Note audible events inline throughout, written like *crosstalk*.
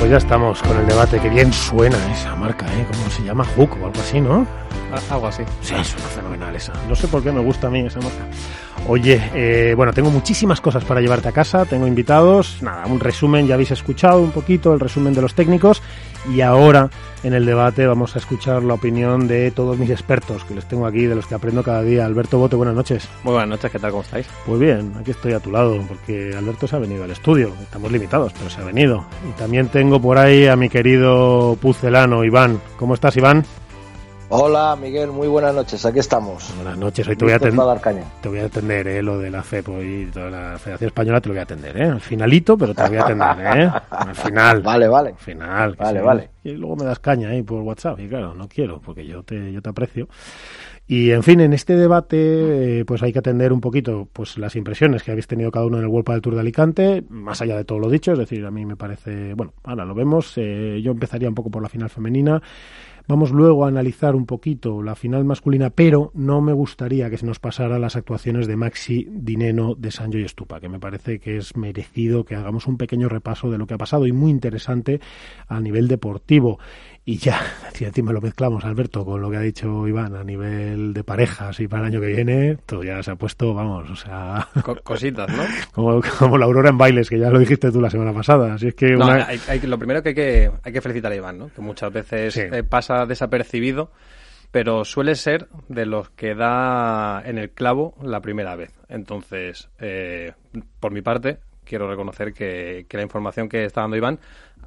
Pues ya estamos con el debate. Que bien suena esa marca, ¿eh? ¿Cómo se llama? Hook o algo así, ¿no? Algo así. Sí, suena fenomenal esa. No sé por qué me gusta a mí esa marca. Oye, eh, bueno, tengo muchísimas cosas para llevarte a casa. Tengo invitados. Nada, un resumen. Ya habéis escuchado un poquito el resumen de los técnicos. Y ahora, en el debate, vamos a escuchar la opinión de todos mis expertos, que les tengo aquí, de los que aprendo cada día. Alberto Bote, buenas noches. Muy buenas noches, ¿qué tal? ¿Cómo estáis? Pues bien, aquí estoy a tu lado, porque Alberto se ha venido al estudio. Estamos limitados, pero se ha venido. Y también tengo por ahí a mi querido pucelano, Iván. ¿Cómo estás, Iván? Hola Miguel, muy buenas noches, aquí estamos. Buenas noches, hoy te voy a atender. Te voy a atender, ¿eh? Lo de la FEPO y toda la Federación Española te lo voy a atender, ¿eh? Al finalito, pero te lo voy a atender, *laughs* ¿eh? Al final. Vale, vale. Al final. Vale, vale. Y luego me das caña ahí por WhatsApp. Y claro, no quiero, porque yo te, yo te aprecio. Y en fin, en este debate, eh, pues hay que atender un poquito pues las impresiones que habéis tenido cada uno en el World del Tour de Alicante, más allá de todo lo dicho, es decir, a mí me parece, bueno, ahora lo vemos, eh, yo empezaría un poco por la final femenina, Vamos luego a analizar un poquito la final masculina, pero no me gustaría que se nos pasara las actuaciones de Maxi, Dineno, de Sancho y Estupa, que me parece que es merecido que hagamos un pequeño repaso de lo que ha pasado y muy interesante a nivel deportivo. Y ya, *laughs* si encima lo mezclamos, Alberto, con lo que ha dicho Iván a nivel de parejas y para el año que viene, todo ya se ha puesto, vamos, o sea, *laughs* Co- cositas, ¿no? como, como la aurora en bailes, que ya lo dijiste tú la semana pasada. Así es que No, una... hay- hay- lo primero que hay, que hay que felicitar a Iván, ¿no? Que muchas veces Sí. eh, pasa desapercibido, pero suele ser de los que da en el clavo la primera vez. Entonces, eh, por mi parte, quiero reconocer que, que la información que está dando Iván,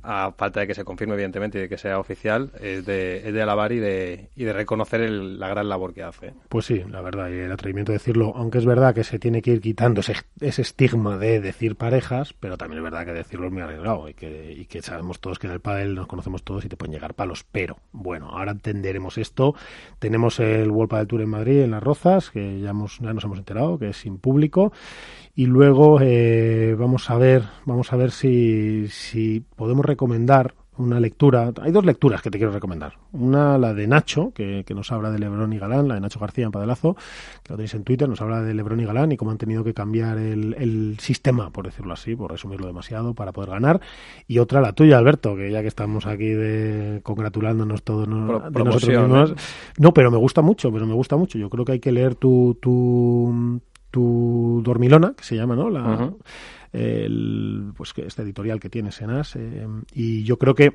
a falta de que se confirme, evidentemente, y de que sea oficial, es de, es de alabar y de, y de reconocer el- la gran labor que hace. Pues sí, la verdad, y el atrevimiento de decirlo, aunque es verdad que se tiene que ir quitando ese, ese estigma de decir parejas, pero también es verdad que decirlo es muy arriesgado y que, y que sabemos todos que en el pádel nos conocemos todos y te pueden llegar palos. Pero bueno, ahora entenderemos esto. Tenemos el World Padel Tour en Madrid, en Las Rozas, que ya, hemos, ya nos hemos enterado que es sin público. Y luego eh, vamos a ver, vamos a ver si, si podemos recomendar una lectura. Hay dos lecturas que te quiero recomendar. Una, la de Nacho, que, que nos habla de Lebrón y Galán, la de Nacho García en Padelazo, que lo tenéis en Twitter, nos habla de Lebrón y Galán y cómo han tenido que cambiar el, el sistema, por decirlo así, por resumirlo demasiado, para poder ganar. Y otra, la tuya, Alberto, que ya que estamos aquí de, congratulándonos todos no- Pro- de nosotros mismos. ¿eh? No, pero me gusta mucho, pero me gusta mucho. Yo creo que hay que leer tu, tu, tu Dormilona, que se llama, ¿no? La el, pues que este editorial que tiene Senas. Eh, y yo creo que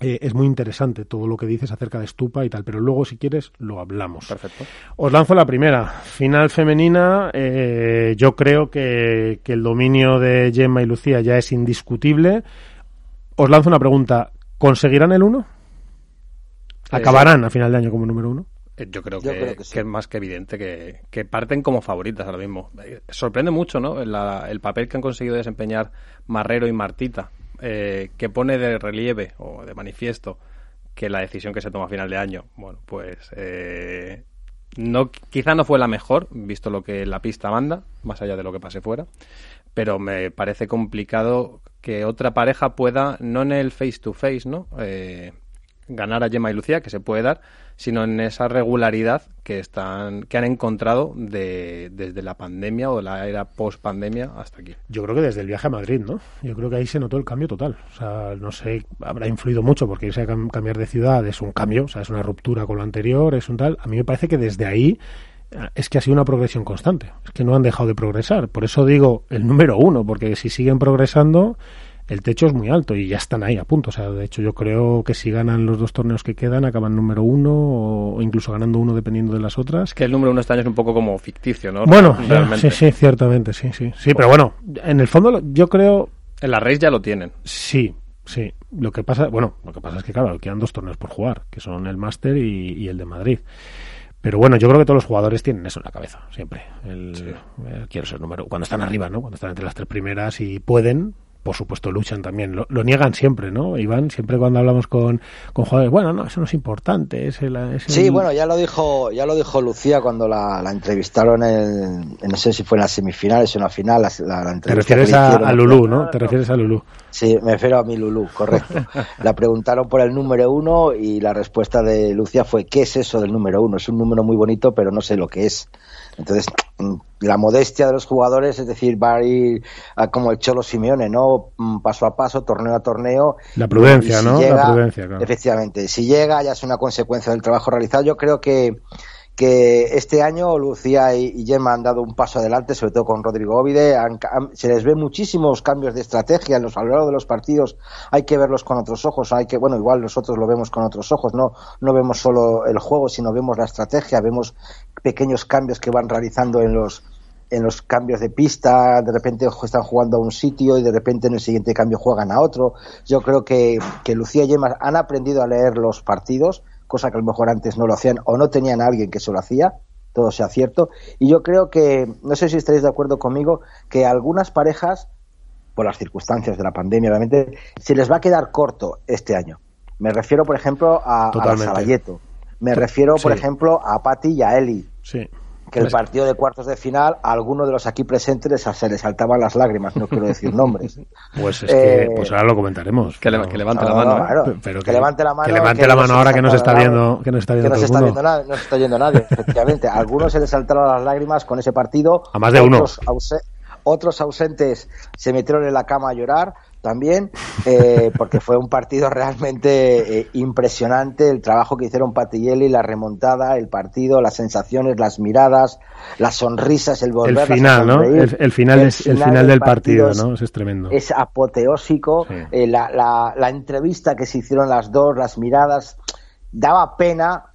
eh, es muy interesante todo lo que dices acerca de Estupa y tal, pero luego si quieres lo hablamos. Perfecto. Os lanzo la primera. Final femenina, eh, yo creo que, que el dominio de Gemma y Lucía ya es indiscutible. Os lanzo una pregunta. ¿Conseguirán el 1? Eh, ¿Acabarán a final de año como número 1? Yo creo, Yo que, creo que sí. que es más que evidente que, que parten como favoritas ahora mismo. Eh, Sorprende mucho, ¿no? La- el papel que han conseguido desempeñar Marrero y Martita, eh, que pone de relieve o de manifiesto que la decisión que se toma a final de año, bueno, pues eh, no, quizá no fue la mejor, visto lo que la pista manda, más allá de lo que pase fuera, pero me parece complicado que otra pareja pueda, no en el face to face, ¿no? Eh, ganar a Gemma y Lucía, que se puede dar, sino en esa regularidad que están, que han encontrado de, desde la pandemia o la era post pandemia hasta aquí. Yo creo que desde el viaje a Madrid, ¿no? Yo creo que ahí se notó el cambio total. O sea, no sé, habrá influido mucho porque irse cambiar de ciudad es un cambio, o sea, es una ruptura con lo anterior, es un tal. A mí me parece que desde ahí eh, es que ha sido una progresión constante. Es que no han dejado de progresar. Por eso digo el número uno, porque si siguen progresando, el techo es muy alto y ya están ahí a punto. O sea, de hecho, yo creo que si ganan los dos torneos que quedan, acaban número uno o incluso ganando uno dependiendo de las otras. Que el número uno este año es un poco como ficticio, ¿no? Bueno, *laughs* realmente. sí, sí, ciertamente, sí, sí. Sí, pero bueno, en el fondo yo creo, En la race ya lo tienen. sí, sí. Lo que pasa, bueno, lo que pasa es que claro, quedan dos torneos por jugar, que son el Máster y, y el de Madrid. Pero bueno, yo creo que todos los jugadores tienen eso en la cabeza, siempre. El, eh, quiero ser número. Cuando están arriba, ¿no? Cuando están entre las tres primeras y pueden, por supuesto luchan también, lo, niegan siempre, ¿no? Iván, siempre cuando hablamos con, con jugadores, bueno, no, eso no es importante, es el, Sí, bueno, ya lo dijo, ya lo dijo Lucía cuando la, entrevistaron en, no sé si fue en las semifinales o en la final, la, Te refieres a, a, Lulú, ¿no? Te refieres a Lulú. Sí, me refiero a mi Lulú, correcto. la preguntaron por el número uno y la respuesta de Lucía fue, ¿qué es eso del número uno? Es un número muy bonito, pero no sé lo que es. Entonces, mm, la modestia de los jugadores, es decir, va a ir como el Cholo Simeone, ¿no? Mm, paso a paso, torneo a torneo. La prudencia, ¿no? la prudencia, Efectivamente. Si llega, ya es una consecuencia del trabajo realizado. Yo creo que que este año Lucía y, Gemma han dado un paso adelante, sobre todo con Rodrigo Ovide. se les ve muchísimos cambios de estrategia en los, a de los partidos. Hay que verlos con otros ojos. Hay que, bueno, igual nosotros lo vemos con otros ojos. No, no vemos solo el juego, sino vemos la estrategia, vemos pequeños cambios que van realizando en los en los cambios de pista, de repente están jugando a un sitio y de repente en el siguiente cambio juegan a otro. Yo creo que, que Lucía y Gemma han aprendido a leer los partidos cosa que a lo mejor antes no lo hacían o no tenían a alguien que se lo hacía, todo sea cierto. Y yo creo que, no sé si estaréis de acuerdo conmigo, que algunas parejas, por las circunstancias de la pandemia, obviamente, se les va a quedar corto este año. Me refiero, por ejemplo, a, a Me refiero, por ejemplo, a Patti y a Eli. Sí que el partido de cuartos de final a alguno de los aquí presentes se les saltaban las lágrimas, no quiero decir nombres. *laughs* Pues es que, pues ahora lo comentaremos. Que, levante la mano. ¿eh? pero que, levante la mano. Que levante la mano ahora que nos está viendo, que nos está viendo, que está viendo nadie, no se está yendo nadie, efectivamente. A algunos se les saltaron las lágrimas con ese partido. A más de uno. otros ausentes se metieron en la cama a llorar también, eh, porque fue un partido realmente eh, impresionante, el trabajo que hicieron Patielli, la remontada, el partido, las sensaciones, las miradas, las sonrisas, el volver el final, ¿no? El, final es el final del partido, ¿no? es tremendo. Es apoteósico, eh, la, la, la entrevista que se hicieron las dos, las miradas, daba pena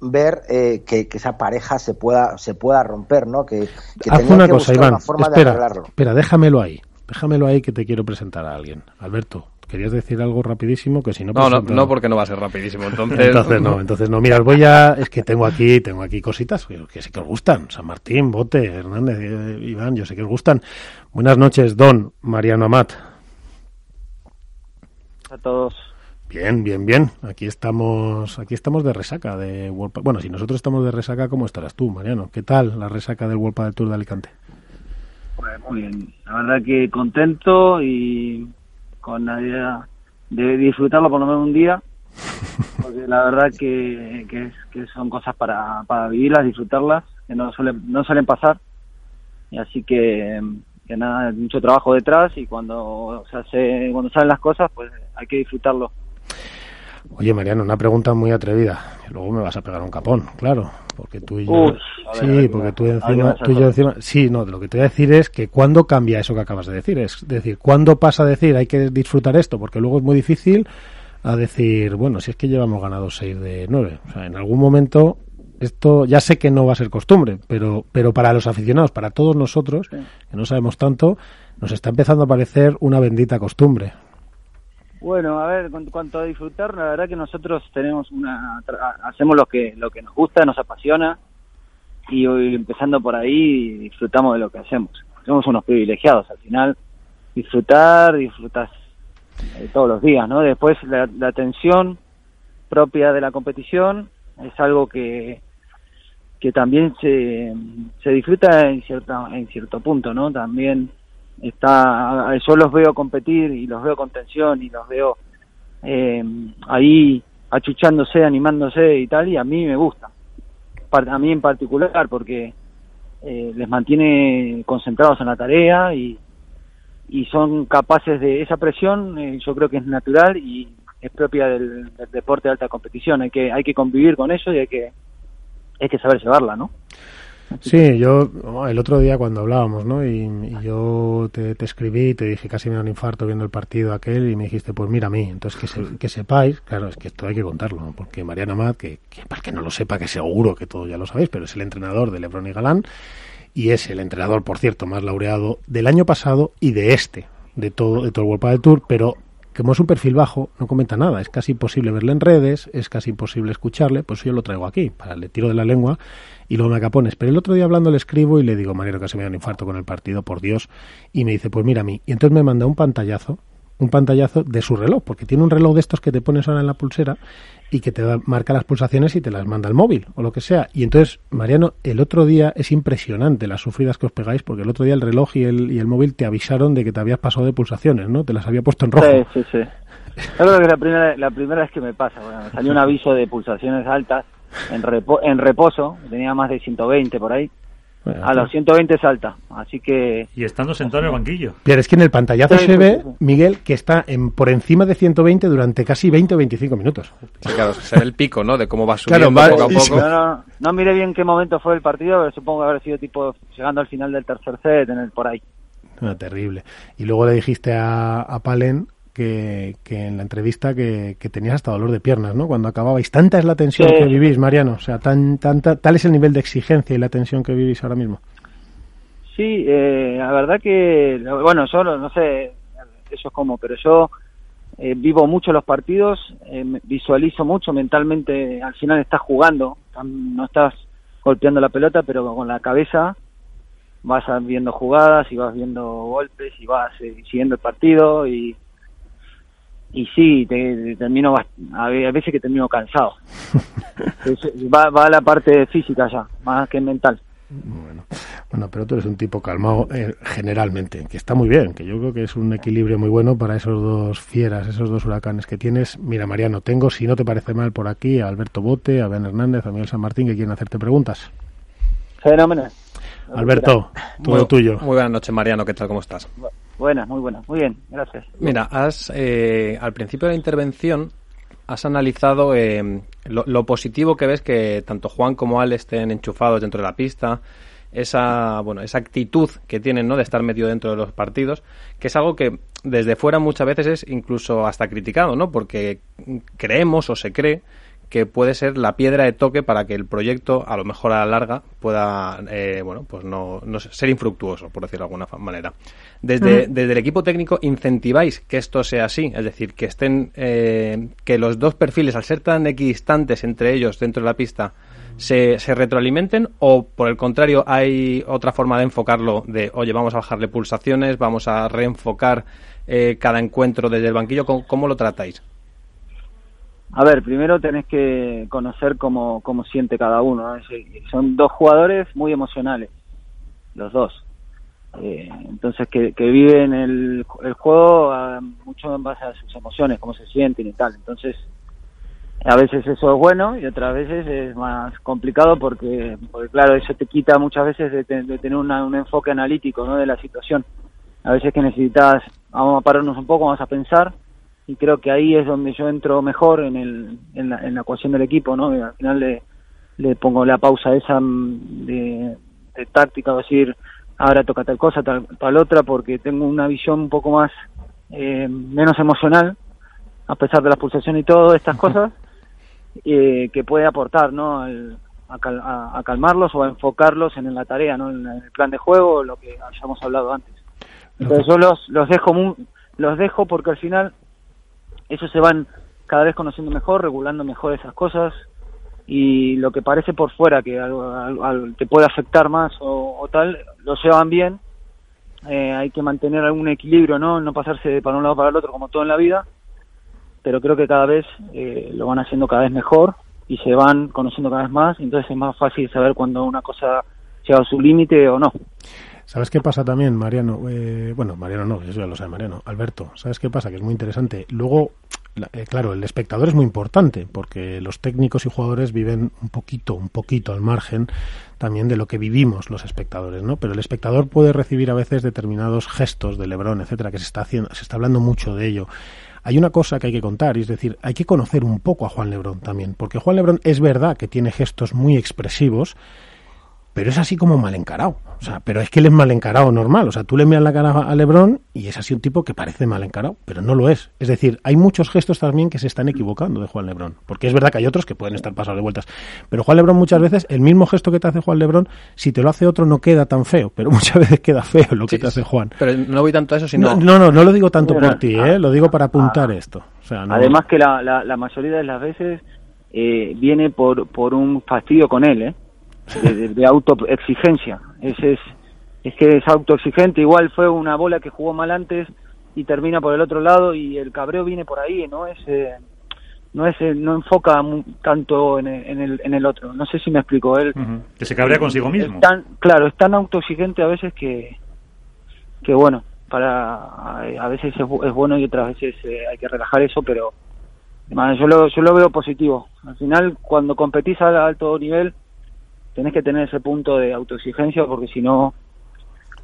ver que, que, esa pareja se pueda se pueda romper, ¿no? Que, que Haz una cosa, Iván. espera, Espera, déjamelo ahí. Déjamelo ahí que te quiero presentar a alguien. Alberto, ¿querías decir algo rapidísimo? Que si no, no, no, porque no va a ser rapidísimo. Entonces, entonces no, entonces no. Mira, voy a. Es que tengo aquí, tengo aquí cositas que sí que os gustan. San Martín, Bote, Hernández, eh, Iván, yo sé que os gustan. Buenas noches, don Mariano Amat. A todos. Bien, bien, bien. Aquí estamos, aquí estamos de resaca de Bueno, si nosotros estamos de resaca, ¿cómo estarás tú, Mariano? ¿Qué tal la resaca del World del Tour de Alicante? Pues muy bien, la verdad que contento y con la idea de disfrutarlo por lo menos un día, *laughs* porque la verdad que, que, son cosas para, para vivirlas, disfrutarlas, que no suelen, no suelen pasar, y así que, que nada, mucho trabajo detrás y cuando se hace, cuando salen las cosas, pues hay que disfrutarlo. Oye, Mariano, una pregunta muy atrevida. Luego me vas a pegar un capón, claro. Porque tú y yo. sí, porque tú, encima, tú y yo encima. Sí, no, lo que te voy a decir es que cuando cambia eso que acabas de decir. Es decir, ¿cuándo pasa a decir hay que disfrutar esto? Porque luego es muy difícil a decir, bueno, si es que llevamos ganado 6 de 9. O sea, en algún momento esto ya sé que no va a ser costumbre, pero, pero para los aficionados, para todos nosotros, que no sabemos tanto, nos está empezando a parecer una bendita costumbre. Bueno, a ver, en cuanto a disfrutar, la verdad que nosotros tenemos una, hacemos lo que lo que nos gusta, nos apasiona y hoy empezando por ahí disfrutamos de lo que hacemos. Somos unos privilegiados, al final disfrutar, disfrutas todos los días, ¿no? Después la, la tensión propia de la competición es algo que que también se, se disfruta en cierto en cierto punto, ¿no? También está yo los veo competir y los veo con tensión y los veo eh, ahí achuchándose, animándose y tal, y a mí me gusta. A mí en particular, porque eh, les mantiene concentrados en la tarea y, y son capaces de esa presión, eh, yo creo que es natural y es propia del, del, deporte de alta competición. Hay que, hay que convivir con eso y hay que, hay que saber llevarla, ¿no? Sí, yo el otro día cuando hablábamos, ¿no? Y, yo te, escribí y te dije casi me da un infarto viendo el partido aquel y me dijiste, pues mira a mí. Entonces que, que sepáis, claro, es que esto hay que contarlo, porque Mariana Amat, que, para que no lo sepa, que seguro que todo ya lo sabéis, pero es el entrenador de Lebron y Galán y es el entrenador, por cierto, más laureado del año pasado y de este, de todo, de todo el World del Tour, pero como es un perfil bajo, no comenta nada. Es casi imposible verle en redes, es casi imposible escucharle, pues yo lo traigo aquí, para le tiro de la lengua y luego me acapones. Pero el otro día hablando le escribo y le digo, Mariano, casi me da un infarto con el partido, por Dios. Y me dice, pues mira a mí. Y entonces me manda un pantallazo, un pantallazo de su reloj, porque tiene un reloj de estos que te pones ahora en la pulsera y que te da, marca las pulsaciones y te las manda al móvil o lo que sea. Y entonces, Mariano, el otro día es impresionante las sufridas que os pegáis, porque el otro día el reloj y el, y el móvil te avisaron de que te habías pasado de pulsaciones, ¿no? Te las había puesto en rojo. Sí, sí, sí. Yo creo que la primera, la que me pasa. Bueno, me salió un aviso de pulsaciones altas en, repo, en reposo, tenía más de 120 por ahí. Bueno, A los 120 salta, así que Y estando sentado en el banquillo. Pero es que en el pantallazo Sí, se ve. Miguel, que está en, por encima de 120 durante casi 20 o 25 minutos. Sí, claro, se ve el pico, ¿no? De cómo va subiendo Claro, va- poco a poco. no, no, no miré bien qué momento fue el partido, pero supongo que habrá sido tipo llegando al final del tercer set, en el por ahí. Ah, terrible. Y luego le dijiste a, a Palen que, que en la entrevista que, que tenías hasta dolor de piernas, ¿no? Cuando acababais. Tanta es la tensión Sí. que vivís, Mariano. O sea, tan, tanta, tal es el nivel de exigencia y la tensión que vivís ahora mismo. Sí, eh, la verdad que, bueno, yo no, sé eso es como, pero yo eh, vivo mucho los partidos, eh, visualizo mucho mentalmente, al final estás jugando, no estás golpeando la pelota, pero con la cabeza vas viendo jugadas y vas viendo golpes y vas eh, siguiendo el partido y y sí, te, te termino a ve- a veces que termino cansado. *laughs* Es- va, va a la parte física ya, más que mental. Bueno, bueno, pero tú eres un tipo calmado eh, generalmente, que está muy bien, que yo creo que es un equilibrio muy bueno para esos dos fieras, esos dos huracanes que tienes. Mira, Mariano, tengo, si no te parece mal, por aquí a Alberto Bote, a Ben Hernández, a Miguel San Martín, que quieren hacerte preguntas. Fenómeno. Alberto, todo Muy- tuyo. Muy buenas noches, Mariano. ¿Qué tal? ¿Cómo estás? Buenas, muy buenas. Muy bien, gracias. Mira, has, eh, al principio de la intervención has analizado eh, lo, positivo que ves que tanto Juan como Al estén enchufados dentro de la pista, esa, bueno, esa actitud que tienen ¿no? de estar metido dentro de los partidos, que es algo que desde fuera muchas veces es incluso hasta criticado, ¿no? porque creemos o se cree que puede ser la piedra de toque para que el proyecto, a lo mejor a la larga, pueda, eh, bueno, pues no, no ser infructuoso, por decirlo de alguna manera. Desde, desde el equipo técnico incentiváis que esto sea así, es decir, que estén, eh, que los dos perfiles, al ser tan equidistantes entre ellos dentro de la pista, se, se retroalimenten o por el contrario hay otra forma de enfocarlo de, oye, vamos a bajarle pulsaciones, vamos a reenfocar eh, cada encuentro desde el banquillo, ¿cómo, cómo lo tratáis? A ver, primero tenés que conocer cómo, cómo siente cada uno. Son dos jugadores muy emocionales, los dos. Eh, entonces, que, que viven el, el juego ah, mucho en base a sus emociones, cómo se sienten y tal. Entonces, a veces eso es bueno y otras veces es más complicado porque, porque claro, eso te quita muchas veces de, te- de tener una- un enfoque analítico ¿no? de la situación. A veces que necesitas, vamos a pararnos un poco, vamos a pensar y creo que ahí es donde yo entro mejor en, el, en, la, en la ecuación del equipo, ¿no? Y al final le, le pongo la pausa esa mm, de, de táctica, decir, ahora toca tal cosa, tal, tal otra, porque tengo una visión un poco más, eh, menos emocional, a pesar de las pulsaciones y todo, estas cosas, eh, que puede aportar, ¿no? Al- a, cal- a- a calmarlos o a enfocarlos en la tarea, ¿no? En el plan de juego, lo que hayamos hablado antes. Entonces yo los, los dejo mu- los dejo porque al final ellos se van cada vez conociendo mejor, regulando mejor esas cosas y lo que parece por fuera que algo, algo- te puede afectar más o, o tal, lo llevan bien. Eh, hay que mantener algún equilibrio, ¿no? No pasarse de para un lado para el otro como todo en la vida, pero creo que cada vez eh, lo van haciendo cada vez mejor y se van conociendo cada vez más, entonces es más fácil saber cuando una cosa llega a su límite o no. ¿Sabes qué pasa también, Mariano? Eh, bueno, Mariano no, eso ya lo sabe Mariano. Alberto, ¿sabes qué pasa? Que es muy interesante. Luego, eh, claro, el espectador es muy importante porque los técnicos y jugadores viven un poquito, un poquito al margen también de lo que vivimos los espectadores, ¿no? Pero el espectador puede recibir a veces determinados gestos de Lebrón, etcétera, que se está haciendo, se está hablando mucho de ello. Hay una cosa que hay que contar, y es decir, hay que conocer un poco a Juan Lebrón también, porque Juan Lebrón es verdad que tiene gestos muy expresivos, pero es así como mal encarado. O sea, pero es que él es mal encarado normal. O sea, tú le miras la cara a Lebron y es así un tipo que parece mal encarado, pero no lo es. Es decir, hay muchos gestos también que se están equivocando de Juan Lebron. Porque es verdad que hay otros que pueden estar pasados de vueltas. Pero Juan Lebron muchas veces, el mismo gesto que te hace Juan Lebron, si te lo hace otro no queda tan feo, pero *laughs* muchas veces queda feo lo que Sí, te hace Juan. Pero no voy tanto a eso, sino... No, no, no, no lo digo tanto por ti, ah, ¿eh? lo digo para apuntar ah. esto. O sea, no- Además que la, la, la mayoría de las veces eh, viene por, por un fastidio con él, ¿eh? De, de- autoexigencia. Ese es, es que es autoexigente. Igual fue una bola que jugó mal antes y termina por el otro lado y el cabreo viene por ahí, no es... eh, no es eh, no enfoca tanto en el, en el en el otro no sé si me explico él. Que se cabrea consigo mismo. es tan, claro, es tan autoexigente a veces que, que bueno, para a veces es, es bueno y otras veces eh, hay que relajar eso, pero man, yo lo, yo lo veo positivo. Al final, cuando competís a alto nivel, tenés que tener ese punto de autoexigencia porque si no,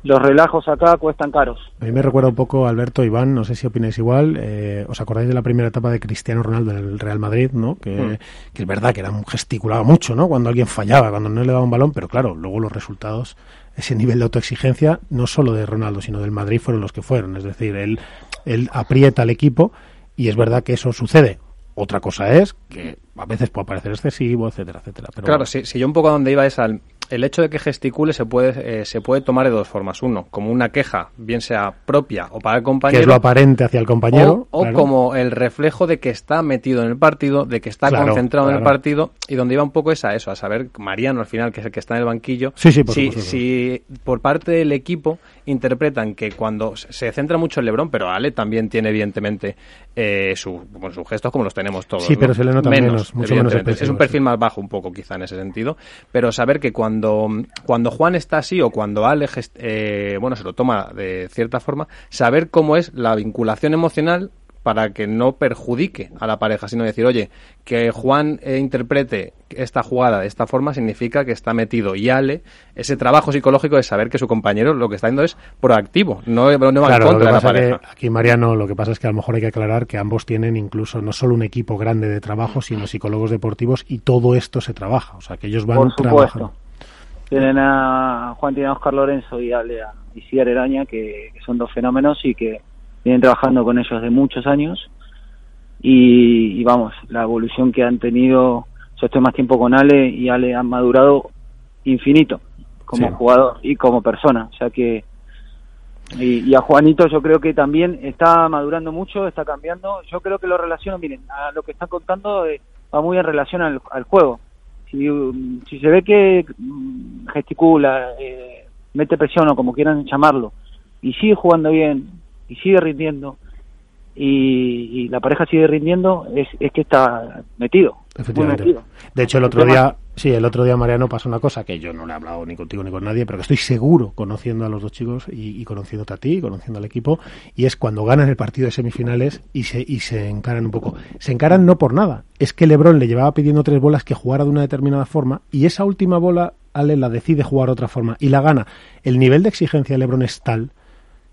los relajos acá cuestan caros. A mí me recuerda un poco, Alberto, Iván, no sé si opináis igual, eh, ¿os acordáis de la primera etapa de Cristiano Ronaldo en el Real Madrid, ¿no? Que, que es verdad que era un gesticulaba mucho, ¿no? Cuando alguien fallaba, cuando no le daba un balón, pero claro, luego los resultados, ese nivel de autoexigencia, no solo de Ronaldo, sino del Madrid fueron los que fueron. Es decir, él, él aprieta al equipo y es verdad que eso sucede. Otra cosa es que a veces puede parecer excesivo, etcétera, etcétera. Pero Claro, bueno. si, si yo un poco a donde iba es al el hecho de que gesticule se puede eh, se puede tomar de dos formas. Uno, como una queja, bien sea propia o para el que compañero. es lo aparente hacia el compañero. o, o claro. como el reflejo de que está metido en el partido, de que está Claro, concentrado en el partido, y donde iba un poco es a eso, a saber, Mariano al final, que es el que está en el banquillo, Sí, sí, por si, si por parte del equipo interpretan que cuando se- centra mucho en Lebron, pero Ale también tiene evidentemente eh, su, bueno, sus gestos como los tenemos todos. Sí, ¿no? pero se le nota menos, mucho menos. Es un perfil sí. más bajo un poco quizá en ese sentido, pero saber que cuando, cuando Juan está así o cuando Ale eh, bueno, se lo toma de cierta forma, saber cómo es la vinculación emocional para que no perjudique a la pareja, sino decir, oye, que Juan eh, interprete esta jugada de esta forma significa que está metido y Ale, ese trabajo psicológico de saber que su compañero lo que está haciendo es proactivo, no, no va Claro, en contra de la pareja. aquí Mariano, lo que pasa es que a lo mejor hay que aclarar que ambos tienen incluso no solo un equipo grande de trabajo, sino psicólogos deportivos y todo esto se trabaja, o sea que ellos van Por supuesto. trabajando. Tienen a Juan tiene a Oscar Lorenzo y a Lea y Ciar Eraña, que, que son dos fenómenos y que vienen trabajando con ellos de muchos años. Y, y vamos, la evolución que han tenido, yo estoy más tiempo con Ale y Ale han madurado infinito como Sí. jugador y como persona. O sea que, y, y a Juanito yo creo que también está madurando mucho, está cambiando. Yo creo que lo relaciono, miren, a lo que están contando eh, va muy en relación al, al juego. Si, um, si se ve que mm, gesticula, eh, mete presión o como quieran llamarlo, y sigue jugando bien, y sigue rindiendo, y, y la pareja sigue rindiendo, es, es que está metido. Muy Efectivamente. metido. De hecho, el otro día, sí, el otro día Mariano pasó una cosa que yo no le he hablado ni contigo ni con nadie, pero que estoy seguro conociendo a los dos chicos y, y conociéndote a ti, y conociendo al equipo, y es cuando ganan el partido de semifinales y se, y se encaran un poco. Se encaran no por nada, es que Lebron le llevaba pidiendo tres bolas que jugara de una determinada forma y esa última bola Ale la decide jugar de otra forma y la gana. El nivel de exigencia de Lebron es tal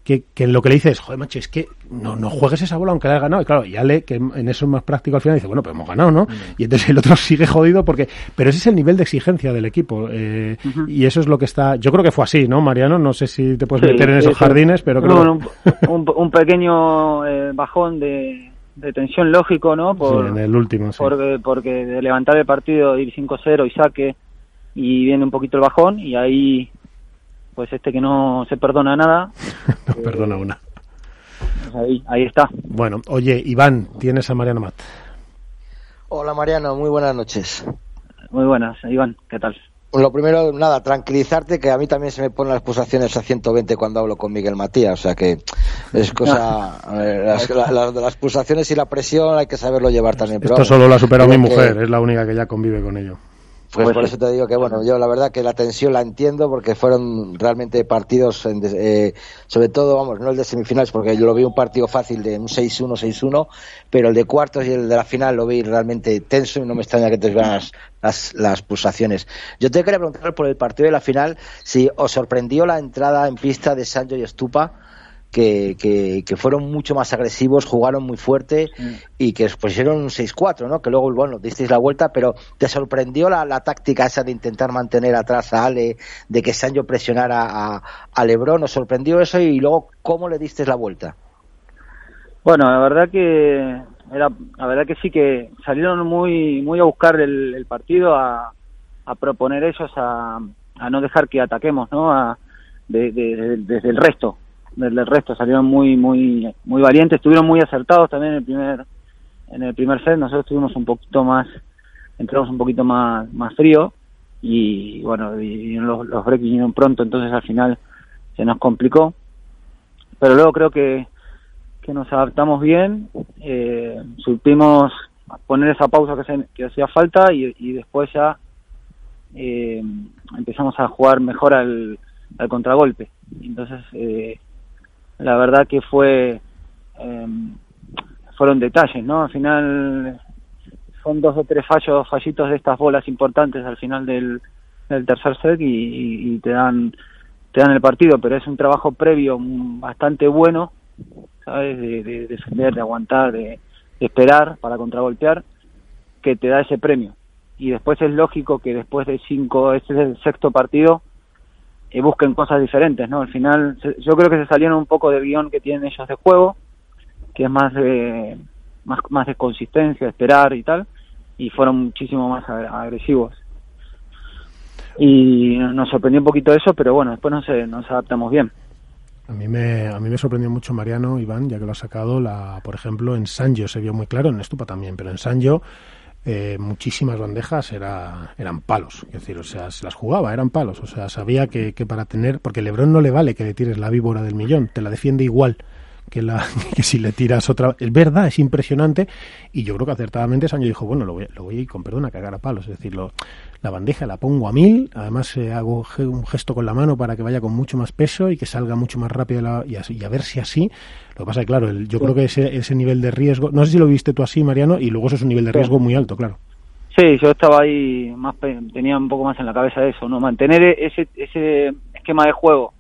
que, que lo que le dice es, joder, macho, es que no, no juegues esa bola aunque la hayas ganado. Y claro, y Ale, que en eso es más práctico al final, dice, bueno, pues hemos ganado, ¿no? Y entonces el otro *laughs* sigue jodido porque... Pero ese es el nivel de exigencia del equipo. eh, Y eso es lo que está... Yo creo que fue así, ¿no, Mariano? No sé si te puedes Sí, meter en esos sí. jardines, pero creo que... un, un- un pequeño eh, bajón de, de tensión lógico, ¿no? Por, Sí, en el último, sí. porque, porque de levantar el partido, ir 5-0 y saque, y viene un poquito el bajón, y ahí, pues este que no se perdona nada, *laughs* No, perdona una. pues ahí, ahí está. Bueno, oye, Iván, tienes a Mariano Mat. Hola Mariano, muy buenas noches. Muy buenas, Iván, ¿qué tal? Lo primero, nada, tranquilizarte que a mí también se me ponen las pulsaciones a 120 cuando hablo con Miguel Matías, o sea que es cosa, *laughs* a ver, las, la- las- las pulsaciones y la presión hay que saberlo llevar también. pero Esto vamos, solo lo ha superado mi que- mujer, es la única que ya convive con ello. Pues, Pues por sí. eso te digo que, bueno, yo la verdad que la tensión la entiendo porque fueron realmente partidos, en eh, sobre todo, vamos, no el de semifinales, porque yo lo vi un partido fácil de un 6-1, 6-1, pero el de cuartos y el de la final lo vi realmente tenso y no me extraña que te vean las, las, las pulsaciones. Yo te quería preguntar por el partido de la final si os sorprendió la entrada en pista de Sancho y Estupa que, que, fueron mucho más agresivos, jugaron muy fuerte y que pusieron un 6-4, ¿no? Que luego, bueno, disteis la vuelta, pero ¿te sorprendió la, la, táctica esa de intentar mantener atrás a Ale, de que Sancho presionara a, a Lebron? ¿Nos sorprendió eso y luego cómo le diste la vuelta? Bueno, la verdad que era, la verdad que sí que salieron muy, muy a buscar el, el partido, a, a, proponer ellos, a, a, no dejar que ataquemos, ¿no? A, de, de, desde el resto, desde el resto salieron muy, muy, muy valientes, estuvieron muy acertados también en el primer, en el primer set, nosotros estuvimos un poquito más, entramos un poquito más, más frío y bueno, y los, breaks vinieron pronto, entonces al final se nos complicó, pero luego creo que que nos adaptamos bien, eh, supimos poner esa pausa que, se, que hacía falta y, y después ya eh, empezamos a jugar mejor al, al contragolpe. Entonces, eh, la verdad que fue eh, fueron detalles, ¿no? Al final son dos o tres fallos, fallitos de estas bolas importantes al final del, tercer set y, te dan te dan el partido, pero es un trabajo previo bastante bueno ¿sabes? De, de, defender, de aguantar, de, de, esperar para contragolpear, que te da ese premio. Y después es lógico que después de cinco, este es el sexto partido, eh, busquen cosas diferentes, ¿no? Al final, se, yo creo que se salieron un poco del guion que tienen ellos de juego, que es más de, más, más de consistencia, esperar y tal, y fueron muchísimo más agresivos. Y nos sorprendió un poquito eso, pero bueno, después nos, nos adaptamos bien. A mí, me, a mí me sorprendió mucho Mariano, Iván, ya que lo ha sacado, la, por ejemplo, en Sanjo se vio muy claro, en Estupa también, pero en Sanjo eh, muchísimas bandejas era, eran palos, es decir, o sea, se las jugaba, eran palos, o sea, sabía que, que para tener, porque Lebron no le vale que le tires la víbora del millón, te la defiende igual que, la, *laughs* que si le tiras otra. Es verdad, es impresionante. Y yo creo que acertadamente Sancho dijo: Bueno, lo voy, lo voy con perdón a cagar a palos. Es decir, lo, la bandeja la pongo a mil. Además, eh, hago un gesto con la mano para que vaya con mucho más peso y que salga mucho más rápido. La, y, así, y, a ver si así. Lo que pasa es que, claro, el, yo sí. creo que ese, ese nivel de riesgo. No sé si lo viste tú así, Mariano, y luego eso es un nivel de riesgo muy alto, claro. Sí, yo estaba ahí, más tenía un poco más en la cabeza eso, ¿no? Mantener ese, ese esquema de juego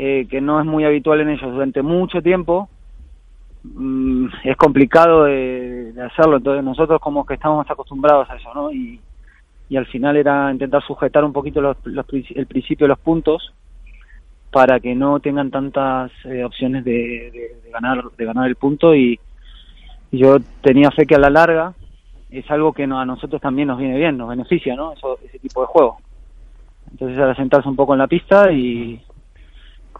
eh, que no es muy habitual en ellos durante mucho tiempo, mmm, es complicado de, hacerlo. Entonces nosotros como que estamos acostumbrados a eso, ¿no? Y, y al final era intentar sujetar un poquito los, el principio de los puntos para que no tengan tantas eh, opciones de, de, ganar de ganar el punto y, y, yo tenía fe que a la larga es algo que no, a nosotros también nos viene bien, nos beneficia, ¿no? Eso, ese tipo de juego. Entonces era sentarse un poco en la pista y,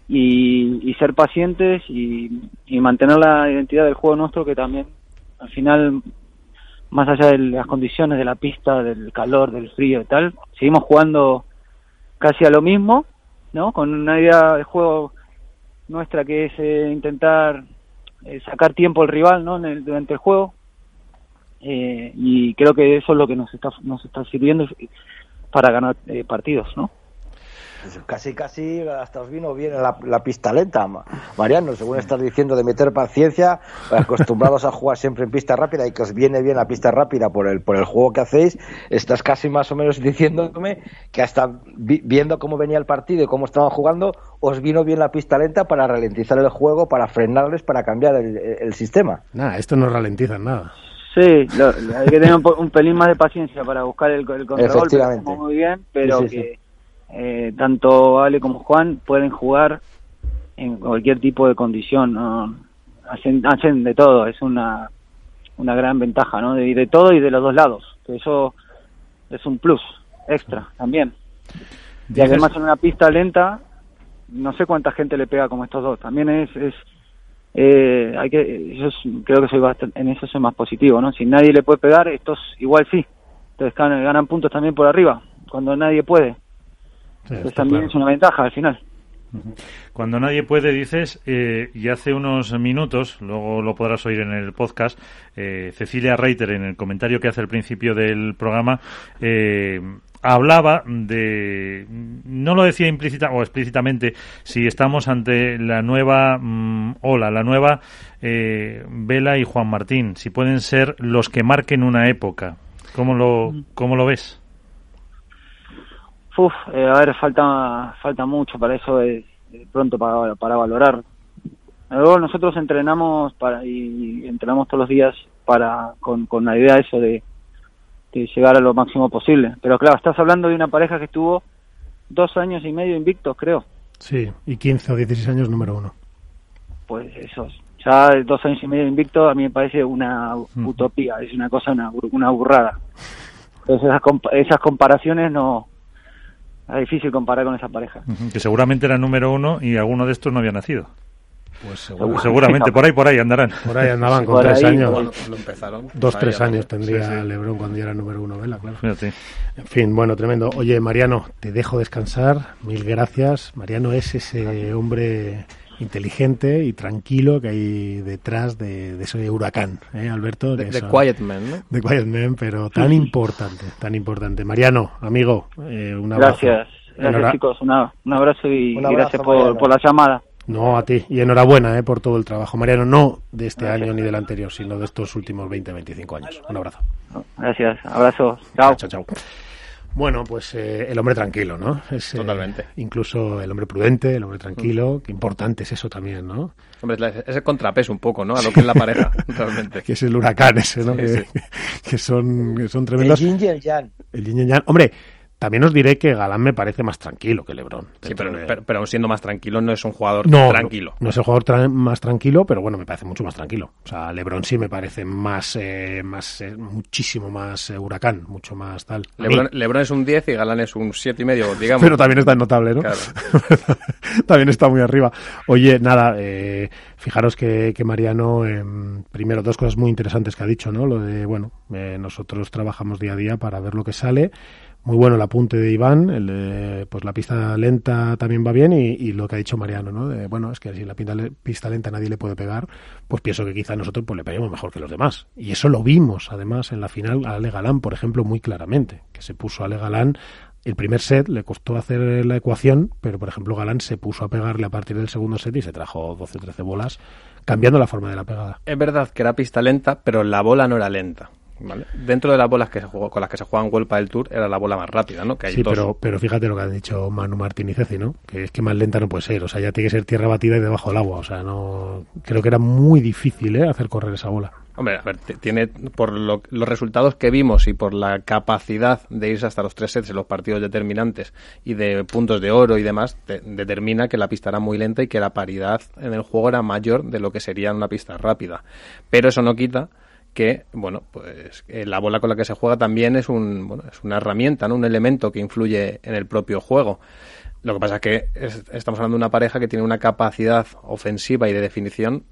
y, y ser pacientes y, y, mantener la identidad del juego nuestro que también al final más allá de las condiciones de la pista del calor del frío y tal seguimos jugando casi a lo mismo no con una idea de juego nuestra que es eh, intentar eh, sacar tiempo al rival no en el, durante el juego. Eh, y creo que eso es lo que nos está nos está sirviendo para ganar partidos no casi, casi hasta os vino bien la, la, pista lenta, Mariano, según estás diciendo de meter paciencia, acostumbrados a jugar siempre en pista rápida y que os viene bien la pista rápida por el, por el juego que hacéis, estás casi más o menos diciéndome que hasta vi, viendo cómo venía el partido y cómo estaban jugando, os vino bien la pista lenta para ralentizar el juego, para frenarles, para cambiar el, el sistema. Nada, esto no ralentiza nada. Sí, lo, hay que tener un, un, pelín más de paciencia para buscar el, el contragolpe, muy bien, pero sí, sí, que... Sí eh, tanto Ale como Juan pueden jugar en cualquier tipo de condición, ¿no? hacen, hacen de todo, es una, una gran ventaja, ¿no? De, de todo y de los dos lados, que eso es un plus extra también. Y además en una pista lenta, no sé cuánta gente le pega como estos dos, también es, es eh, hay que, yo creo que soy bastante, en eso soy más positivo, ¿no? Si nadie le puede pegar, estos igual sí, entonces ganan, ganan puntos también por arriba, cuando nadie puede. Pues también claro. es una ventaja al final. Cuando nadie puede, dices, eh, y hace unos minutos, luego lo podrás oír en el podcast, eh, Cecilia Reiter, en el comentario que hace al principio del programa, eh, hablaba de, no lo decía implícita o explícitamente, si estamos ante la nueva mmm, ola, la nueva eh, Vela y Juan Martín, si pueden ser los que marquen una época. ¿Cómo lo, cómo lo ves? Uf, eh, a ver, falta falta mucho para eso, es, pronto para, para valorar. Luego nosotros entrenamos para y entrenamos todos los días para con, con la idea eso de, de llegar a lo máximo posible. Pero claro, estás hablando de una pareja que estuvo dos años y medio invictos, creo. Sí, y 15 o 16 años número uno. Pues eso, ya dos años y medio invictos a mí me parece una utopía, es una cosa, una, una burrada. Entonces esas, compa- esas comparaciones no... Es difícil comparar con esa pareja. Que seguramente era número uno y alguno de estos no había nacido. Pues seguro. Seguramente, por ahí, por ahí andarán. Por ahí andaban con Por tres ahí, años. empezaron. Dos, Ahí tres años tendría Sí, sí. Lebron cuando ya era número uno, Vela, claro. Fíjate. En fin, bueno, tremendo. Oye, Mariano, te dejo descansar. Mil gracias. Mariano es ese hombre inteligente y tranquilo que hay detrás de, de ese huracán, ¿eh, Alberto? De, de Quiet Man, ¿no? de Quiet Man, pero tan importante, tan importante. Mariano, amigo, eh, un abrazo. Gracias, gracias chicos, una- un abrazo y Un abrazo, gracias por, la llamada. No, a ti. Y enhorabuena eh, por todo el trabajo. Mariano, no de este Gracias. año ni del anterior, sino de estos últimos 20, 25 años. Un abrazo. Gracias, abrazos, chao. Chao, chao. Bueno, pues eh, el hombre tranquilo, ¿no? Es, eh, Totalmente. incluso el hombre prudente, el hombre tranquilo, que importante es eso también, ¿no? Hombre, es, el contrapeso un poco, ¿no? A lo que es la pareja, *laughs* realmente. Que es el huracán ese, ¿no? Sí, que, sí. *laughs* que son, que son El tremendos. yin y el yang. El yin y el yang. Hombre, también os diré que Galán me parece más tranquilo que Lebron. Sí, pero, de- pero, siendo más tranquilo, no es un jugador no, tranquilo. No, no es el jugador tra- más tranquilo, pero bueno, me parece mucho más tranquilo. O sea, LeBron sí me parece más, eh, más eh, muchísimo más eh, huracán, mucho más tal. Lebron, Lebron es un 10 y Galán es un 7 y medio, *laughs* digamos. pero también está notable, ¿no? Claro. *laughs* también está muy arriba. Oye, nada, eh, fijaros que, que Mariano, em, primero, dos cosas muy interesantes que ha dicho, ¿no? Lo de, bueno, eh, nosotros trabajamos día a día para ver lo que sale. Muy bueno el apunte de Iván, el pues la pista lenta también va bien y, lo que ha dicho Mariano, ¿no? De, bueno, es que si la pista, pista lenta nadie le puede pegar, pues pienso que quizá nosotros pues le peguemos mejor que los demás. Y eso lo vimos, además, en la final a Ale Galán, por ejemplo, muy claramente, que se puso a Ale Galán el primer set le costó hacer la ecuación, pero por ejemplo Galán se puso a pegarle a partir del segundo set y se trajo 12 o 13 bolas, cambiando la forma de la pegada. Es verdad que era pista lenta, pero la bola no era lenta. ¿Vale? Dentro de las bolas que se jugó, con las que se juega en World del Tour, era la bola más rápida, ¿no? Que hay Sí, dos. pero, pero fíjate lo que han dicho Manu Martín y Ceci, ¿no? Que es que más lenta no puede ser, o sea, ya tiene que ser tierra batida y debajo del agua, o sea, no... Creo que era muy difícil, ¿eh? Hacer correr esa bola. Hombre, a ver, tiene por lo- los resultados que vimos y por la capacidad de irse hasta los tres sets en los partidos determinantes y de puntos de oro y demás, te- determina que la pista era muy lenta y que la paridad en el juego era mayor de lo que sería en una pista rápida. Pero eso no quita que, bueno, pues eh, la bola con la que se juega también es un, bueno, es una herramienta, ¿no? Un elemento que influye en el propio juego. Lo que pasa es que es- estamos hablando de una pareja que tiene una capacidad ofensiva y de definición